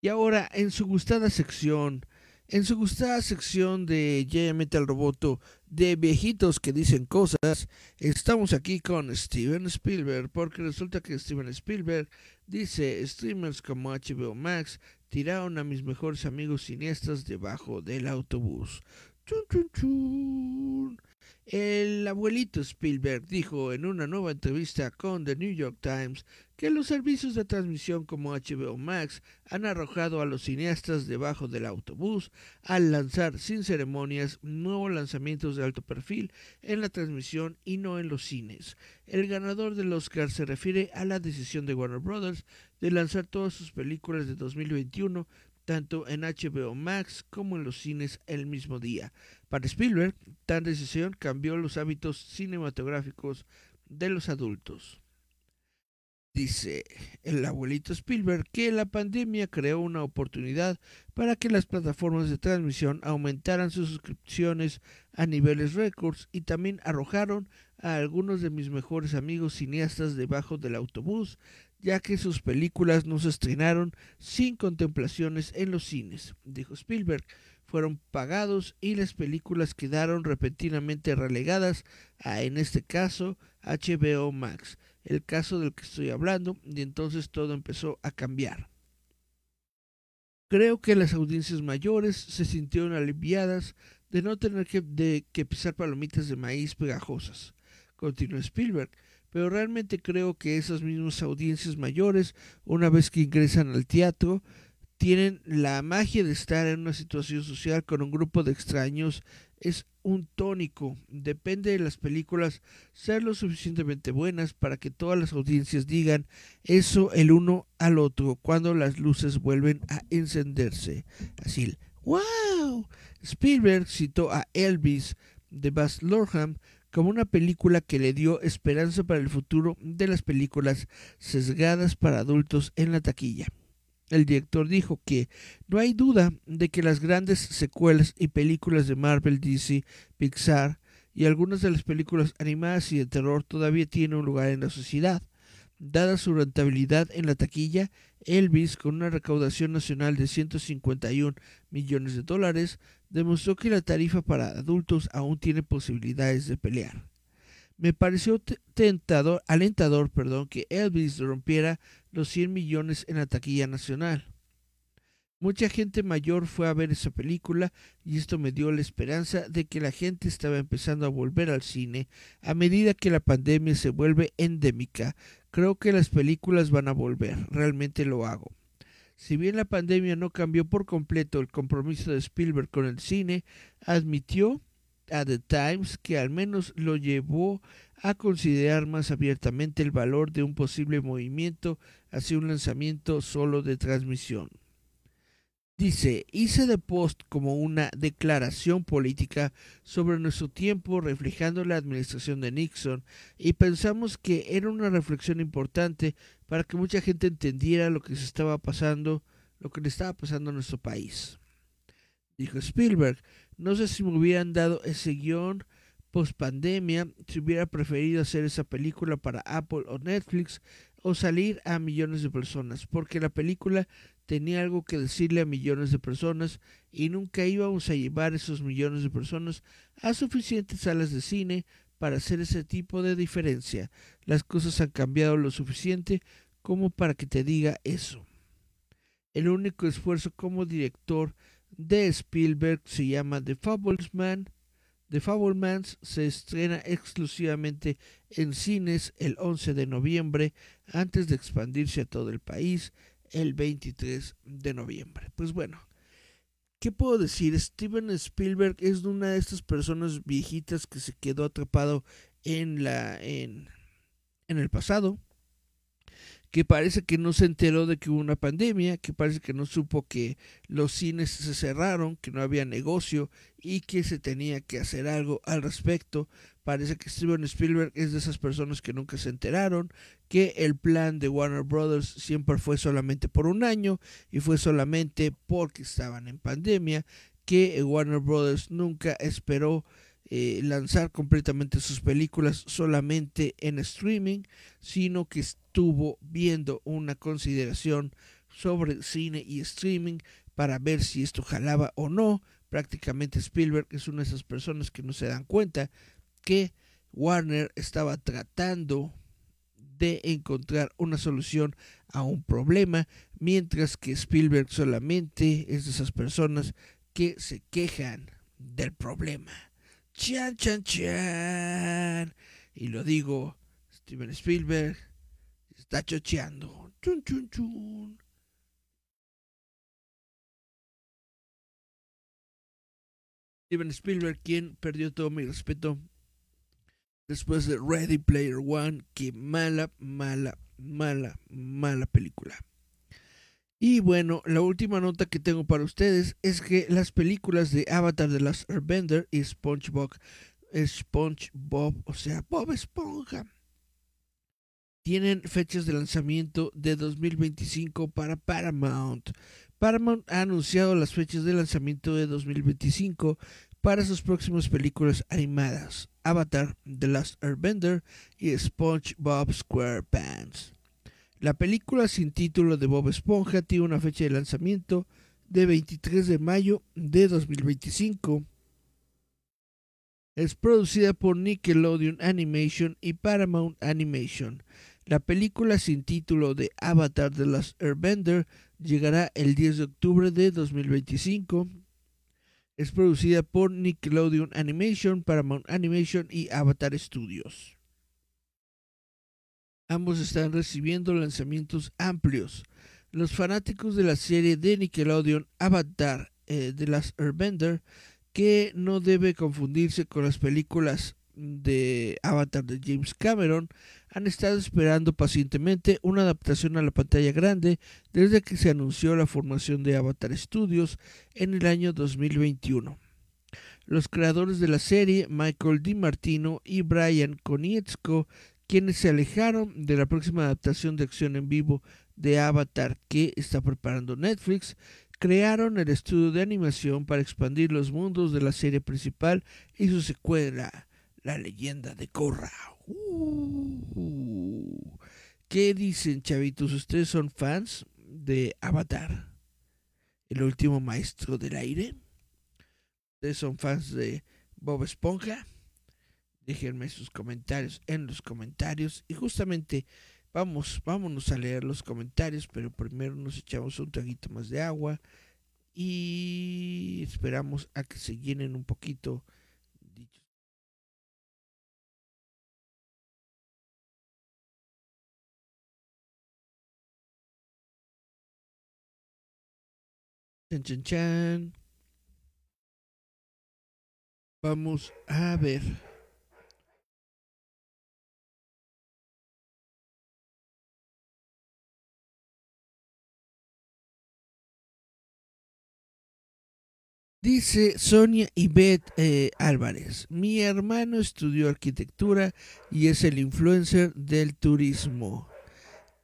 Y ahora, en su gustada sección, en su gustada sección de Ya Metal Roboto de viejitos que dicen cosas, estamos aquí con Steven Spielberg, porque resulta que Steven Spielberg dice, streamers como HBO Max tiraron a mis mejores amigos cineastas debajo del autobús. El abuelito Spielberg dijo en una nueva entrevista con The New York Times que los servicios de transmisión como HBO Max han arrojado a los cineastas debajo del autobús al lanzar sin ceremonias nuevos lanzamientos de alto perfil en la transmisión y no en los cines. El ganador del Oscar se refiere a la decisión de Warner Brothers de lanzar todas sus películas de 2021 tanto en HBO Max como en los cines el mismo día. Para Spielberg, tal decisión cambió los hábitos cinematográficos de los adultos. Dice el abuelito Spielberg que la pandemia creó una oportunidad para que las plataformas de transmisión aumentaran sus suscripciones a niveles récords y también arrojaron a algunos de mis mejores amigos cineastas debajo del autobús ya que sus películas no se estrenaron sin contemplaciones en los cines, dijo Spielberg. Fueron pagados y las películas quedaron repentinamente relegadas a, en este caso, HBO Max, el caso del que estoy hablando, y entonces todo empezó a cambiar. Creo que las audiencias mayores se sintieron aliviadas de no tener que, de, que pisar palomitas de maíz pegajosas, continuó Spielberg pero realmente creo que esas mismas audiencias mayores, una vez que ingresan al teatro, tienen la magia de estar en una situación social con un grupo de extraños. Es un tónico. Depende de las películas ser lo suficientemente buenas para que todas las audiencias digan eso el uno al otro cuando las luces vuelven a encenderse. Así, ¡wow! Spielberg citó a Elvis de Baz Luhrmann como una película que le dio esperanza para el futuro de las películas sesgadas para adultos en la taquilla. El director dijo que no hay duda de que las grandes secuelas y películas de Marvel, DC, Pixar y algunas de las películas animadas y de terror todavía tienen un lugar en la sociedad. Dada su rentabilidad en la taquilla, Elvis, con una recaudación nacional de 151 millones de dólares, demostró que la tarifa para adultos aún tiene posibilidades de pelear. Me pareció alentador perdón, que Elvis rompiera los 100 millones en la taquilla nacional. Mucha gente mayor fue a ver esa película y esto me dio la esperanza de que la gente estaba empezando a volver al cine a medida que la pandemia se vuelve endémica. Creo que las películas van a volver, realmente lo hago. Si bien la pandemia no cambió por completo el compromiso de Spielberg con el cine, admitió a The Times que al menos lo llevó a considerar más abiertamente el valor de un posible movimiento hacia un lanzamiento solo de transmisión. Dice, hice The Post como una declaración política sobre nuestro tiempo reflejando la administración de Nixon y pensamos que era una reflexión importante para que mucha gente entendiera lo que se estaba pasando, lo que le estaba pasando a nuestro país. Dijo Spielberg, no sé si me hubieran dado ese guion post pandemia, si hubiera preferido hacer esa película para Apple o Netflix o salir a millones de personas, porque la película tenía algo que decirle a millones de personas y nunca íbamos a llevar esos millones de personas a suficientes salas de cine para hacer ese tipo de diferencia. Las cosas han cambiado lo suficiente como para que te diga eso. El único esfuerzo como director de Spielberg se llama The Fablesman. The Fablemans se estrena exclusivamente en cines el 11 de noviembre antes de expandirse a todo el país el 23 de noviembre. Pues bueno, ¿qué puedo decir? Steven Spielberg es una de estas personas viejitas que se quedó atrapado en la en, en el pasado que parece que no se enteró de que hubo una pandemia, que parece que no supo que los cines se cerraron, que no había negocio y que se tenía que hacer algo al respecto. Parece que Steven Spielberg es de esas personas que nunca se enteraron, que el plan de Warner Brothers siempre fue solamente por un año y fue solamente porque estaban en pandemia, que Warner Brothers nunca esperó eh, lanzar completamente sus películas solamente en streaming, sino que estuvo viendo una consideración sobre cine y streaming para ver si esto jalaba o no. Prácticamente Spielberg es una de esas personas que no se dan cuenta que Warner estaba tratando de encontrar una solución a un problema, mientras que Spielberg solamente es de esas personas que se quejan del problema. Chan, chan, chan. Y lo digo, Steven Spielberg está chocheando. Chun, chun, chun. Steven Spielberg, quien perdió todo mi respeto después de Ready Player One. Qué mala, mala, mala, mala película. Y bueno, la última nota que tengo para ustedes es que las películas de Avatar de las Airbender y SpongeBob, SpongeBob, o sea, Bob Esponja, tienen fechas de lanzamiento de 2025 para Paramount. Paramount ha anunciado las fechas de lanzamiento de 2025 para sus próximas películas animadas, Avatar, The Last Airbender y SpongeBob SquarePants. La película sin título de Bob Esponja tiene una fecha de lanzamiento de 23 de mayo de 2025. Es producida por Nickelodeon Animation y Paramount Animation. La película sin título de Avatar The Last Airbender llegará el 10 de octubre de 2025. Es producida por Nickelodeon Animation, Paramount Animation y Avatar Studios. Ambos están recibiendo lanzamientos amplios. Los fanáticos de la serie de Nickelodeon Avatar eh, de las Airbender, que no debe confundirse con las películas de Avatar de James Cameron, han estado esperando pacientemente una adaptación a la pantalla grande desde que se anunció la formación de Avatar Studios en el año 2021. Los creadores de la serie, Michael DiMartino y Brian Konietzko, quienes se alejaron de la próxima adaptación de acción en vivo de Avatar que está preparando Netflix, crearon el estudio de animación para expandir los mundos de la serie principal y su secuela, La leyenda de Korra. Uh, ¿Qué dicen, chavitos? ¿Ustedes son fans de Avatar? El último maestro del aire. ¿Ustedes son fans de Bob Esponja? Déjenme sus comentarios en los comentarios y justamente vamos, vámonos a leer los comentarios, pero primero nos echamos un traguito más de agua y esperamos a que se llenen un poquito. Chan, chan, chan. Vamos a ver. Dice Sonia Ivette eh, Álvarez, mi hermano estudió arquitectura y es el influencer del turismo.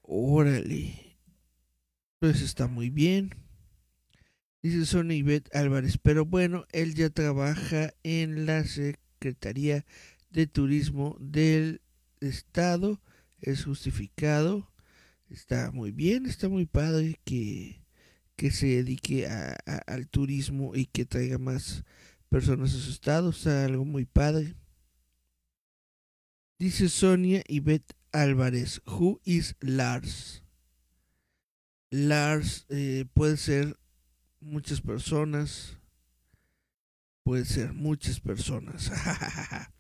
Órale. Pues está muy bien. Dice Sonia Ivette Álvarez, pero bueno, él ya trabaja en la Secretaría de Turismo del Estado. Es justificado. Está muy bien, está muy padre que que se dedique al turismo y que traiga más personas a su estado. O algo muy padre. Dice Sonia Beth Álvarez, Who is Lars? Lars eh, puede ser muchas personas. Puede ser muchas personas. [LAUGHS]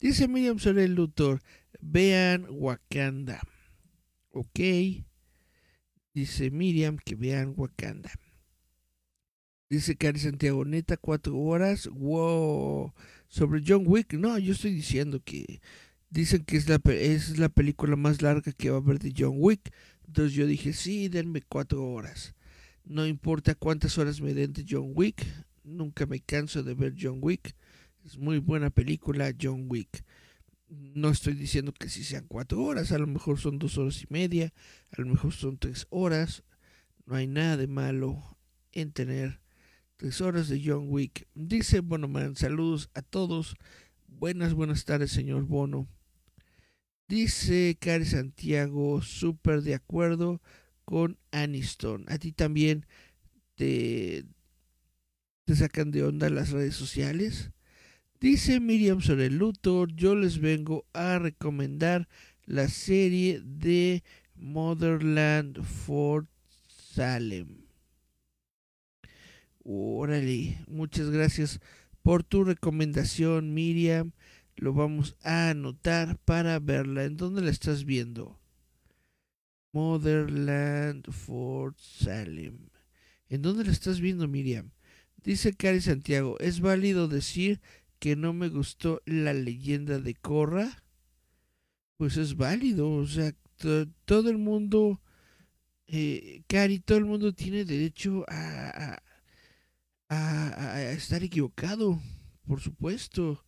Dice Miriam Sorel Luthor, vean Wakanda. Ok. Dice Miriam que vean Wakanda. Dice Cari Santiago, neta, cuatro horas. Wow. Sobre John Wick. No, yo estoy diciendo que dicen que es la, es la película más larga que va a haber de John Wick. Entonces yo dije, sí, denme cuatro horas. No importa cuántas horas me den de John Wick. Nunca me canso de ver John Wick. Es muy buena película John Wick no estoy diciendo que si sean cuatro horas, a lo mejor son dos horas y media, a lo mejor son tres horas. No hay nada de malo en tener tres horas de John Wick. Dice Bono Man, saludos a todos. Buenas, buenas tardes, señor Bono. Dice Cari Santiago, súper de acuerdo con Aniston. A ti también te, te sacan de onda las redes sociales. Dice Miriam sobre el Luthor, yo les vengo a recomendar la serie de Motherland for Salem. Órale, muchas gracias por tu recomendación, Miriam. Lo vamos a anotar para verla. ¿En dónde la estás viendo? Motherland Fort Salem. ¿En dónde la estás viendo, Miriam? Dice Cari Santiago, ¿es válido decir que no me gustó la leyenda de Corra? Pues es válido, o sea, todo el mundo, eh, Cari, todo el mundo tiene derecho a, a, estar equivocado, por supuesto,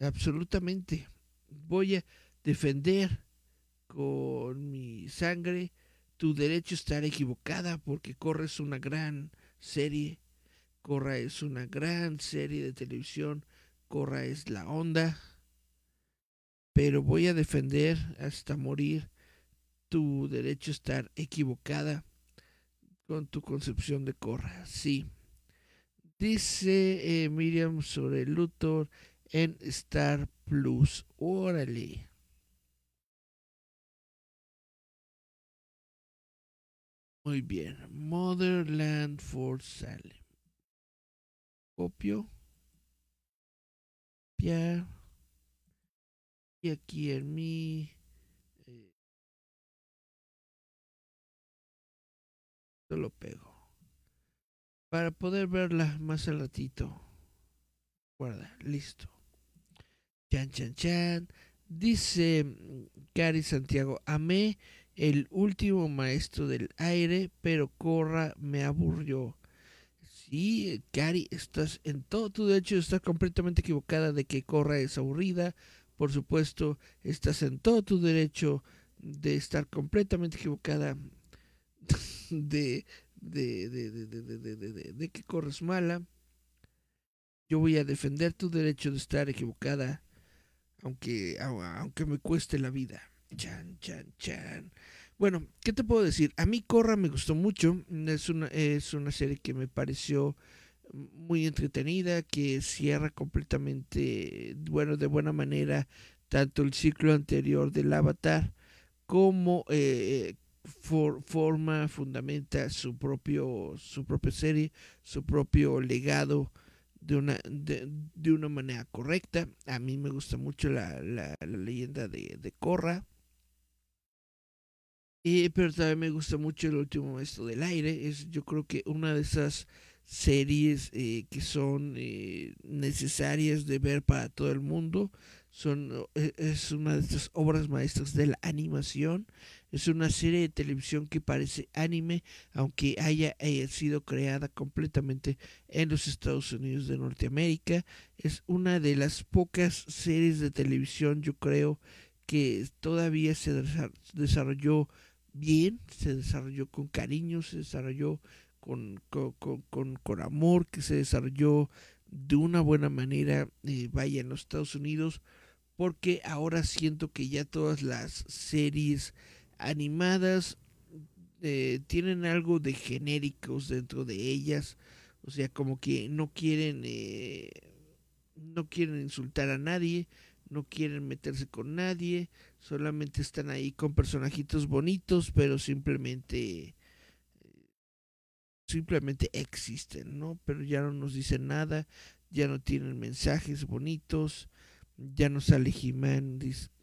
absolutamente. Voy a defender con mi sangre tu derecho a estar equivocada porque Corra es una gran serie, Corra es una gran serie de televisión, Corra es la onda, pero voy a defender hasta morir tu derecho a estar equivocada con tu concepción de Corra, sí. Dice eh, Miriam sobre Luthor en Star Plus. Órale. Muy bien. Motherland for Salem. Copio. Y aquí en mi. Eh, lo pego para poder verla más al ratito. Guarda, listo. Chan, chan, chan. Dice Cari Santiago, amé el último maestro del aire, pero Corra me aburrió. Sí, Cari, estás en todo tu derecho, estás completamente equivocada de que Corra es aburrida. Por supuesto, estás en todo tu derecho de estar completamente equivocada [LAUGHS] de, de, de, de, de, que corres mala. Yo voy a defender tu derecho de estar equivocada, aunque, aunque me cueste la vida. Chan, chan, chan. Bueno, ¿qué te puedo decir? A mí Corra me gustó mucho. Es una, es una serie que me pareció muy entretenida, que cierra completamente, bueno, de buena manera, tanto el ciclo anterior del Avatar como eh, forma, fundamenta su propio, su propia serie, su propio legado de una, de, una manera correcta. A mí me gusta mucho la, la, leyenda de, de. Y, pero también me gusta mucho el último maestro del aire. Es yo creo que una de esas series eh, que son eh, necesarias de ver para todo el mundo. Son, e, es una de estas obras maestras de la animación. Es una serie de televisión que parece anime, aunque haya, sido creada completamente en los Estados Unidos de Norteamérica. Es una de las pocas series de televisión, yo creo, que todavía se desarrolló bien, se desarrolló con cariño, se desarrolló con, con, amor, que se desarrolló de una buena manera, eh, vaya, en los Estados Unidos, porque ahora siento que ya todas las series animadas eh, tienen algo de genéricos dentro de ellas, o sea, como que no quieren, eh, no quieren insultar a nadie, no quieren meterse con nadie, solamente están ahí con personajitos bonitos, pero simplemente simplemente existen, ¿no? Pero ya no nos dicen nada, ya no tienen mensajes bonitos, ya no sale Jimán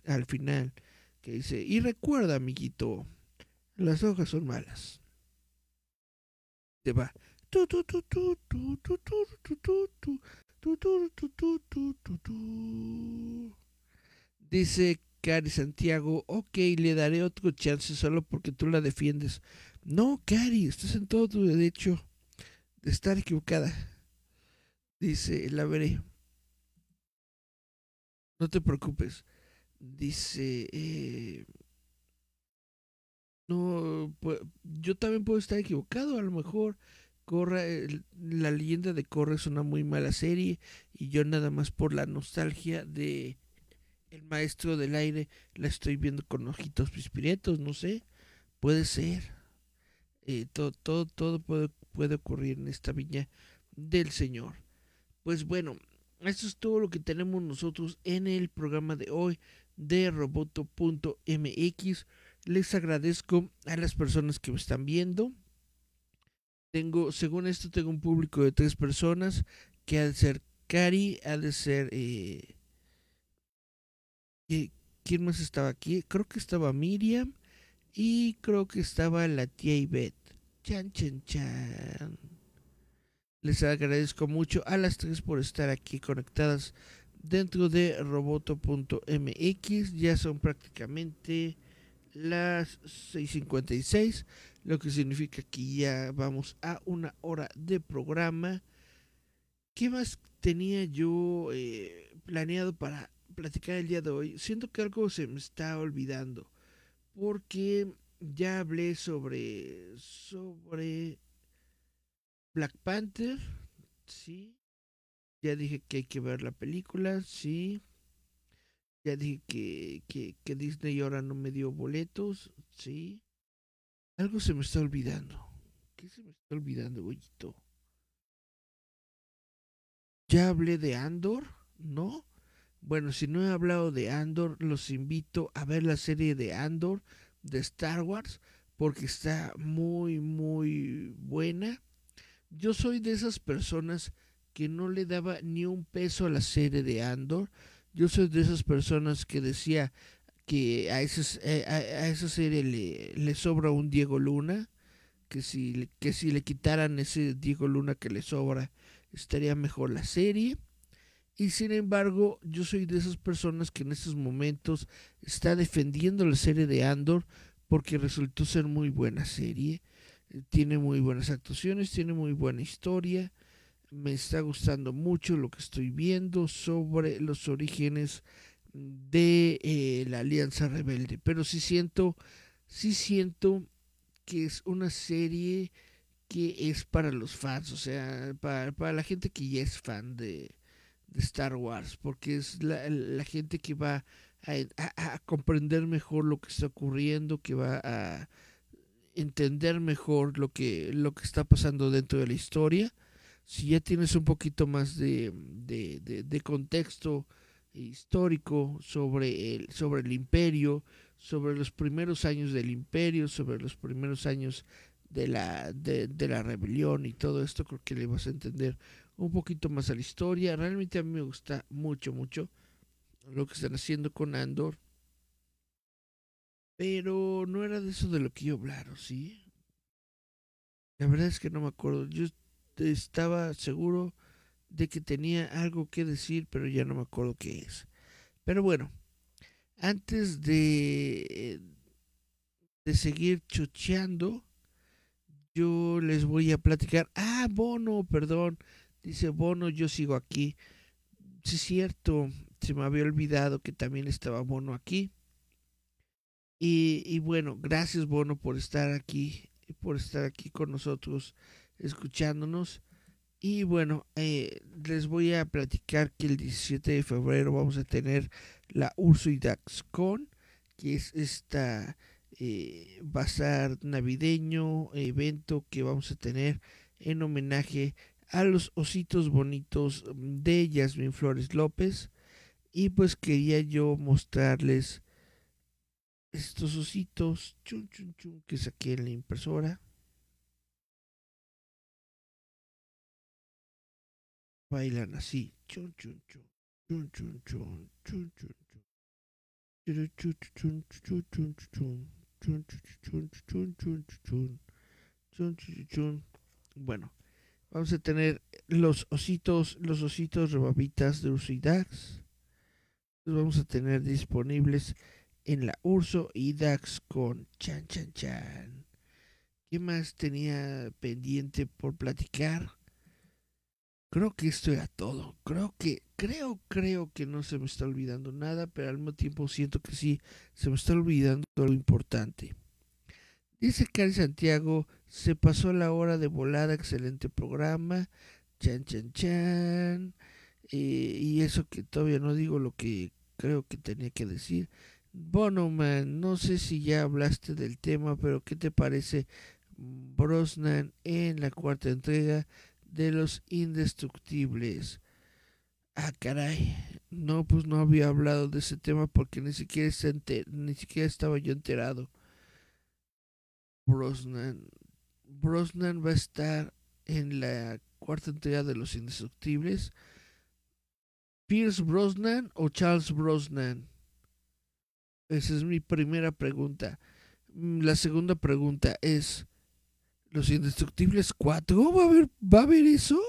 al final que dice, y recuerda, amiguito, las hojas son malas. Te va. Dice Cari Santiago, ok, le daré otro chance solo porque tú la defiendes. No, Cari, estás en todo tu derecho de estar equivocada. Dice, la veré. No te preocupes dice, eh, no, yo también puedo estar equivocado, a lo mejor Corra, la leyenda de Corra es una muy mala serie y yo nada más por la nostalgia de el maestro del aire la estoy viendo con ojitos pispiretos, no sé, puede ser. Eh, todo, todo, todo puede, puede ocurrir en esta viña del Señor. Pues bueno, eso es todo lo que tenemos nosotros en el programa de hoy de roboto.mx. Les agradezco a las personas que me están viendo. Tengo, según esto, tengo un público de tres personas que al ser Cari, ha de ser... Eh, ¿Quién más estaba aquí? Creo que estaba Miriam y creo que estaba la tía Ivette. Chan, chan, chan. Les agradezco mucho a las tres por estar aquí conectadas dentro de roboto.mx. Ya son prácticamente las 6.56, lo que significa que ya vamos a una hora de programa. ¿Qué más tenía yo eh, planeado para platicar el día de hoy? Siento que algo se me está olvidando, porque ya hablé sobre sobre Black Panther, sí. Ya dije que hay que ver la película, sí. Ya dije que, que, Disney ahora no me dio boletos, sí. Algo se me está olvidando. ¿Qué se me está olvidando, bollito? Ya hablé de Andor, ¿no? Bueno, si no he hablado de Andor, los invito a ver la serie de Andor de Star Wars porque está muy, muy buena. Yo soy de esas personas que no le daba ni un peso a la serie de Andor. Yo soy de esas personas que decía que a, eh, a, esa serie le, le, sobra un Diego Luna, que si, que si le quitaran ese Diego Luna que le sobra, estaría mejor la serie. Y sin embargo, yo soy de esas personas que en estos momentos está defendiendo la serie de Andor porque resultó ser muy buena serie. Eh, tiene muy buenas actuaciones, tiene muy buena historia. Me está gustando mucho lo que estoy viendo sobre los orígenes de eh, la Alianza Rebelde. Pero sí siento, sí siento que es una serie que es para los fans, o sea, para, para la gente que ya es fan de, de Star Wars, porque es la, la gente que va a, comprender mejor lo que está ocurriendo, que va a entender mejor lo que, lo que está pasando dentro de la historia. Si ya tienes un poquito más de, de, contexto histórico sobre el, sobre el imperio, sobre los primeros años del imperio, sobre los primeros años de la, de, de, la rebelión y todo esto, creo que le vas a entender un poquito más a la historia. Realmente a mí me gusta mucho, mucho lo que están haciendo con Andor. Pero no era de eso de lo que yo hablar, ¿sí? La verdad es que no me acuerdo. Yo estaba seguro de que tenía algo que decir, pero ya no me acuerdo qué es. Pero bueno, antes de, de seguir chocheando, yo les voy a platicar. Ah, Bono, perdón. Dice Bono, yo sigo aquí. Sí, es cierto se me había olvidado que también estaba Bono aquí. Y, bueno, gracias Bono por estar aquí, por estar aquí con nosotros, escuchándonos. Y bueno, eh, les voy a platicar que el 17 de febrero vamos a tener la Urso y que es esta eh, bazar navideño, evento que vamos a tener en homenaje a los ositos bonitos de Yasmin Flores López. Y pues quería yo mostrarles estos ositos chun, chun, chun, que saqué en la impresora. Bailan así. Chun, chun, chun. Chun, chun, chun. Chun, chun, chun. Bueno, vamos a tener los ositos, los ositos rebabitas de Usidax vamos a tener disponibles en la Urso y Dax con Chan Chan Chan. ¿Qué más tenía pendiente por platicar? Creo que esto era todo. Creo que, creo, creo que no se me está olvidando nada, pero al mismo tiempo siento que sí, se me está olvidando lo importante. Dice Cari Santiago, se pasó la hora de volada, excelente programa. Chan, chan, chan. Eh, y eso que todavía no digo lo que creo que tenía que decir. Bueno, man, no sé si ya hablaste del tema, pero ¿qué te parece Brosnan en la cuarta entrega de Los Indestructibles? Ah, caray. No, pues no había hablado de ese tema porque ni siquiera, ni siquiera estaba yo enterado. Brosnan. Brosnan va a estar en la cuarta entrega de Los Indestructibles ¿Pierce Brosnan o Charles Brosnan? Esa es mi primera pregunta. Mm, la segunda pregunta es, ¿Los Indestructibles 4? ¿Va a haber, va a haber eso?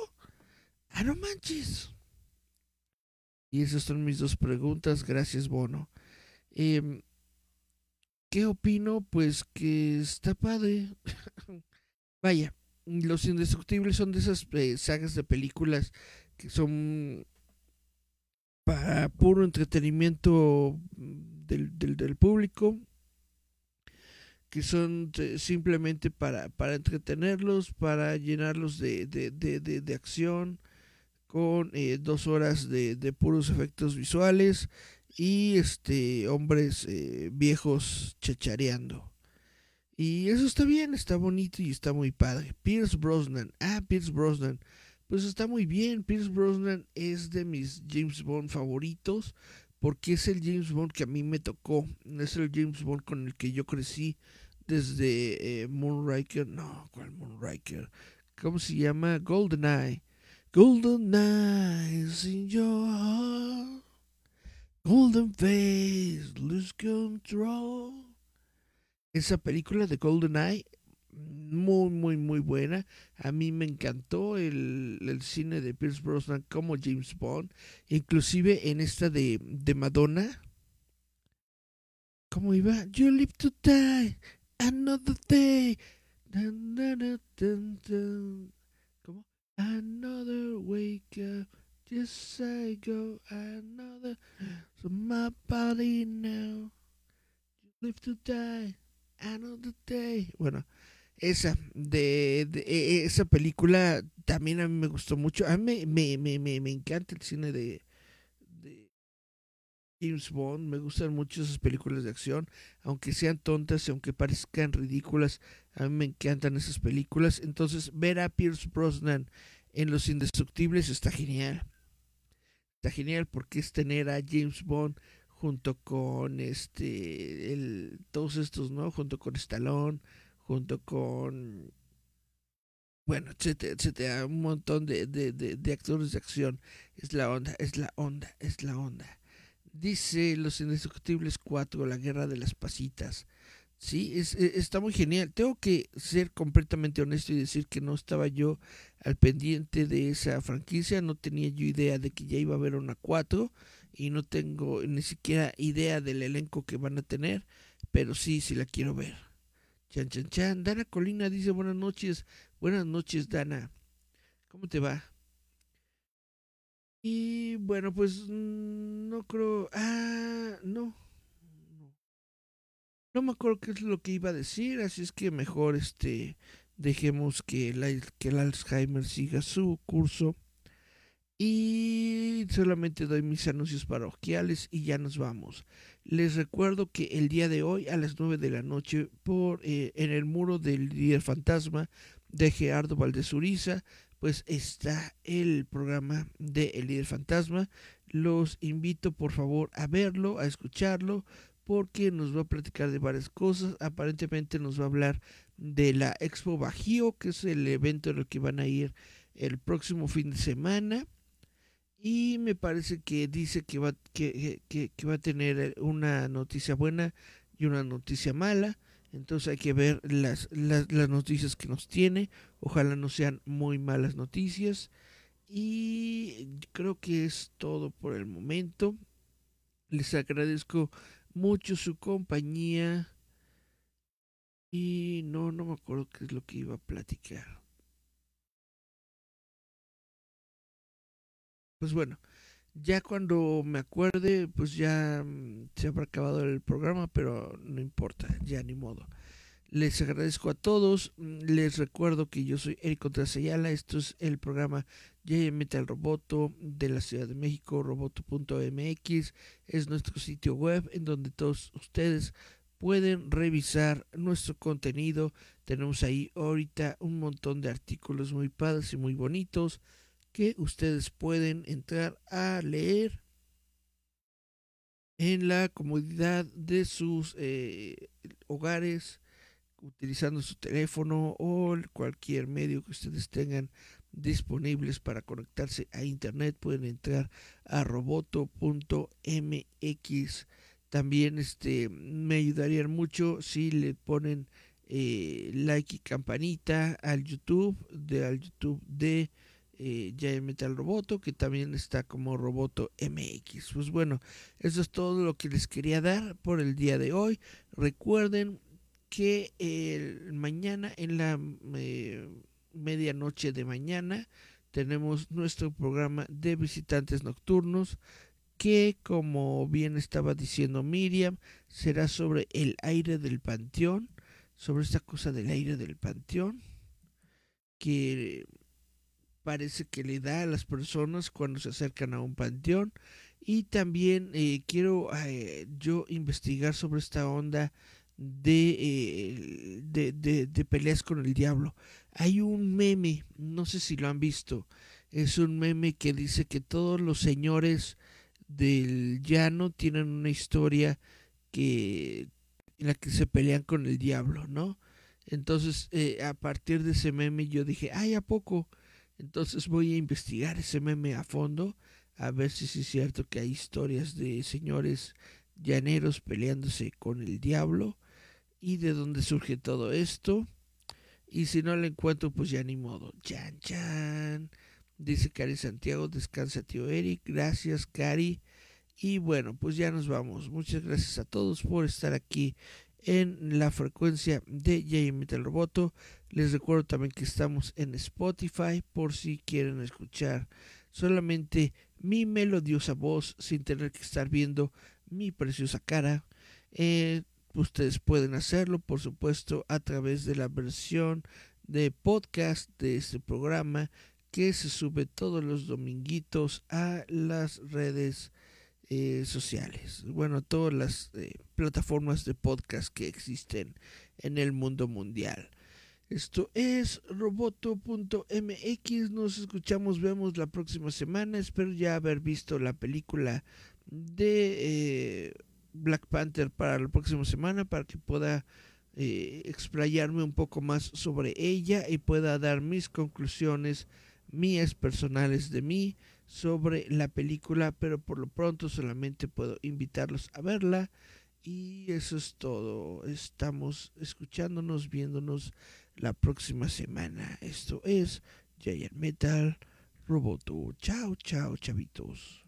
Ah, no manches. Y esas son mis dos preguntas. Gracias, Bono. Em, ¿Qué opino? Pues que está padre. [LAUGHS] Vaya, Los Indestructibles son de esas eh, sagas de películas que son para puro entretenimiento del, del, público, que son eh, simplemente para, para entretenerlos, para llenarlos de, de, de, de acción, con eh, dos horas de, de, puros efectos visuales y este hombres eh, viejos chachareando. Y eso está bien, está bonito y está muy padre. Pierce Brosnan, ah, Pierce Brosnan, pues está muy bien. Pierce Brosnan es de mis James Bond favoritos porque es el James Bond que a mí me tocó. Es el James Bond con el que yo crecí desde eh, Moonraker. No, ¿cuál Moonraker? ¿Cómo se llama? GoldenEye. Golden eyes in your heart, golden face, lose control. Esa película de Golden Eye, muy, muy, muy buena. A mí me encantó el, el, cine de Pierce Brosnan como James Bond. Inclusive en esta de, de Madonna. ¿Cómo iba? You live to die, another day. Another wake up, just say go. Another, so my body now. You live to die, another day. Bueno, esa de, de, e, esa película también a mí me gustó mucho. A mí me, me, me, me encanta el cine de, de James Bond. Me gustan mucho esas películas de acción, aunque sean tontas y aunque parezcan ridículas. A mí me encantan esas películas. Entonces, ver a Pierce Brosnan en Los Indestructibles está genial. Está genial porque es tener a James Bond junto con este el, todos estos, ¿no? Junto con Stallone, junto con bueno, etcétera, etcétera, un montón de, de, de, de actores de acción. Es la onda, es la onda, es la onda. Dice Los Indestructibles 4, La Guerra de las Pasitas. Sí, es, e, está muy genial. Tengo que ser completamente honesto y decir que no estaba yo al pendiente de esa franquicia, no tenía yo idea de que ya iba a haber una 4 y no tengo ni siquiera idea del elenco que van a tener, pero sí, sí la quiero ver. Chan, chan, chan. Dana Colina dice buenas noches. Buenas noches, Dana. ¿Cómo te va? Y bueno, pues mm, no creo... Ah, no no me acuerdo qué es lo que iba a decir, así es que mejor este dejemos que el, que el Alzheimer siga su curso. Y solamente doy mis anuncios parroquiales y ya nos vamos. Les recuerdo que el día de hoy a las 9 de la noche por eh, en el muro del líder fantasma de Gerardo Valdezuriza pues está el programa de El líder fantasma. Los invito por favor a verlo, a escucharlo porque nos va a platicar de varias cosas. Aparentemente nos va a hablar de la Expo Bajío, que es el evento en el que van a ir el próximo fin de semana. Y me parece que dice que va, que, que, va a tener una noticia buena y una noticia mala. Entonces hay que ver las, las, las noticias que nos tiene. Ojalá no sean muy malas noticias. Y creo que es todo por el momento. Les agradezco mucho su compañía. Y no, no me acuerdo qué es lo que iba a platicar. Pues bueno, ya cuando me acuerde, pues ya mm, se habrá acabado el programa, pero no importa, ya ni modo. Les agradezco a todos. Mm, les recuerdo que yo soy Eric Contrasayala. Esto es el programa Ya Mete al Roboto de la Ciudad de México, roboto.mx. Es nuestro sitio web en donde todos ustedes pueden revisar nuestro contenido. Tenemos ahí ahorita un montón de artículos muy padres y muy bonitos que ustedes pueden entrar a leer en la comodidad de sus eh, hogares utilizando su teléfono o cualquier medio que ustedes tengan disponibles para conectarse a internet. Pueden entrar a roboto.mx. También este, me ayudarían mucho si le ponen eh, like y campanita al YouTube, de, al YouTube de eh, ya Metal Roboto, que también está como Roboto MX. Pues bueno, eso es todo lo que les quería dar por el día de hoy. Recuerden que mañana en la eh, medianoche de mañana tenemos nuestro programa de visitantes nocturnos que como bien estaba diciendo Miriam será sobre el aire del panteón sobre esta cosa del aire del panteón que parece que le da a las personas cuando se acercan a un panteón y también eh, quiero eh, yo investigar sobre esta onda eh, de, de, de, peleas con el diablo. Hay un meme, no sé si lo han visto, es un meme que dice que todos los señores del llano tienen una historia que en la que se pelean con el diablo, ¿no? Entonces, a partir de ese meme yo dije, ay, ¿a poco? Entonces voy a investigar ese meme a fondo, a ver si es cierto que hay historias de señores llaneros peleándose con el diablo y de dónde surge todo esto. Y si no lo encuentro, pues ya ni modo. Chan, chan. Dice Cari Santiago, descansa tío Eric. Gracias, Cari. Y bueno, pues ya nos vamos. Muchas gracias a todos por estar aquí en la frecuencia de J Metal Roboto. Les recuerdo también que estamos en Spotify por si quieren escuchar solamente mi melodiosa voz sin tener que estar viendo mi preciosa cara. Eh, ustedes pueden hacerlo, por supuesto, a través de la versión de podcast de este programa que se sube todos los dominguitos a las redes eh, sociales. Bueno, todas las eh, plataformas de podcast que existen en el mundo mundial. Esto es roboto.mx. Nos escuchamos, vemos la próxima semana. Espero ya haber visto la película de eh, Black Panther para la próxima semana para que pueda explayarme un poco más sobre ella y pueda dar mis conclusiones mías personales de mí sobre la película, pero por lo pronto solamente puedo invitarlos a verla. Y eso es todo. Estamos escuchándonos, viéndonos la próxima semana. Esto es Giant Metal Roboto. Chao, chao, chavitos.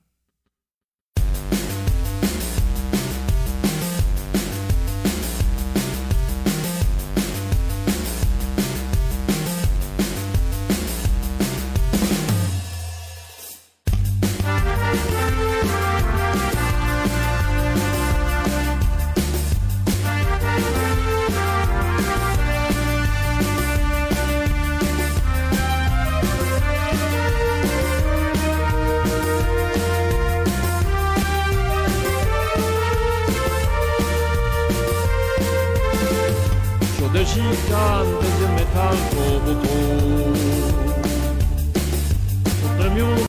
Gigante de metal roboto.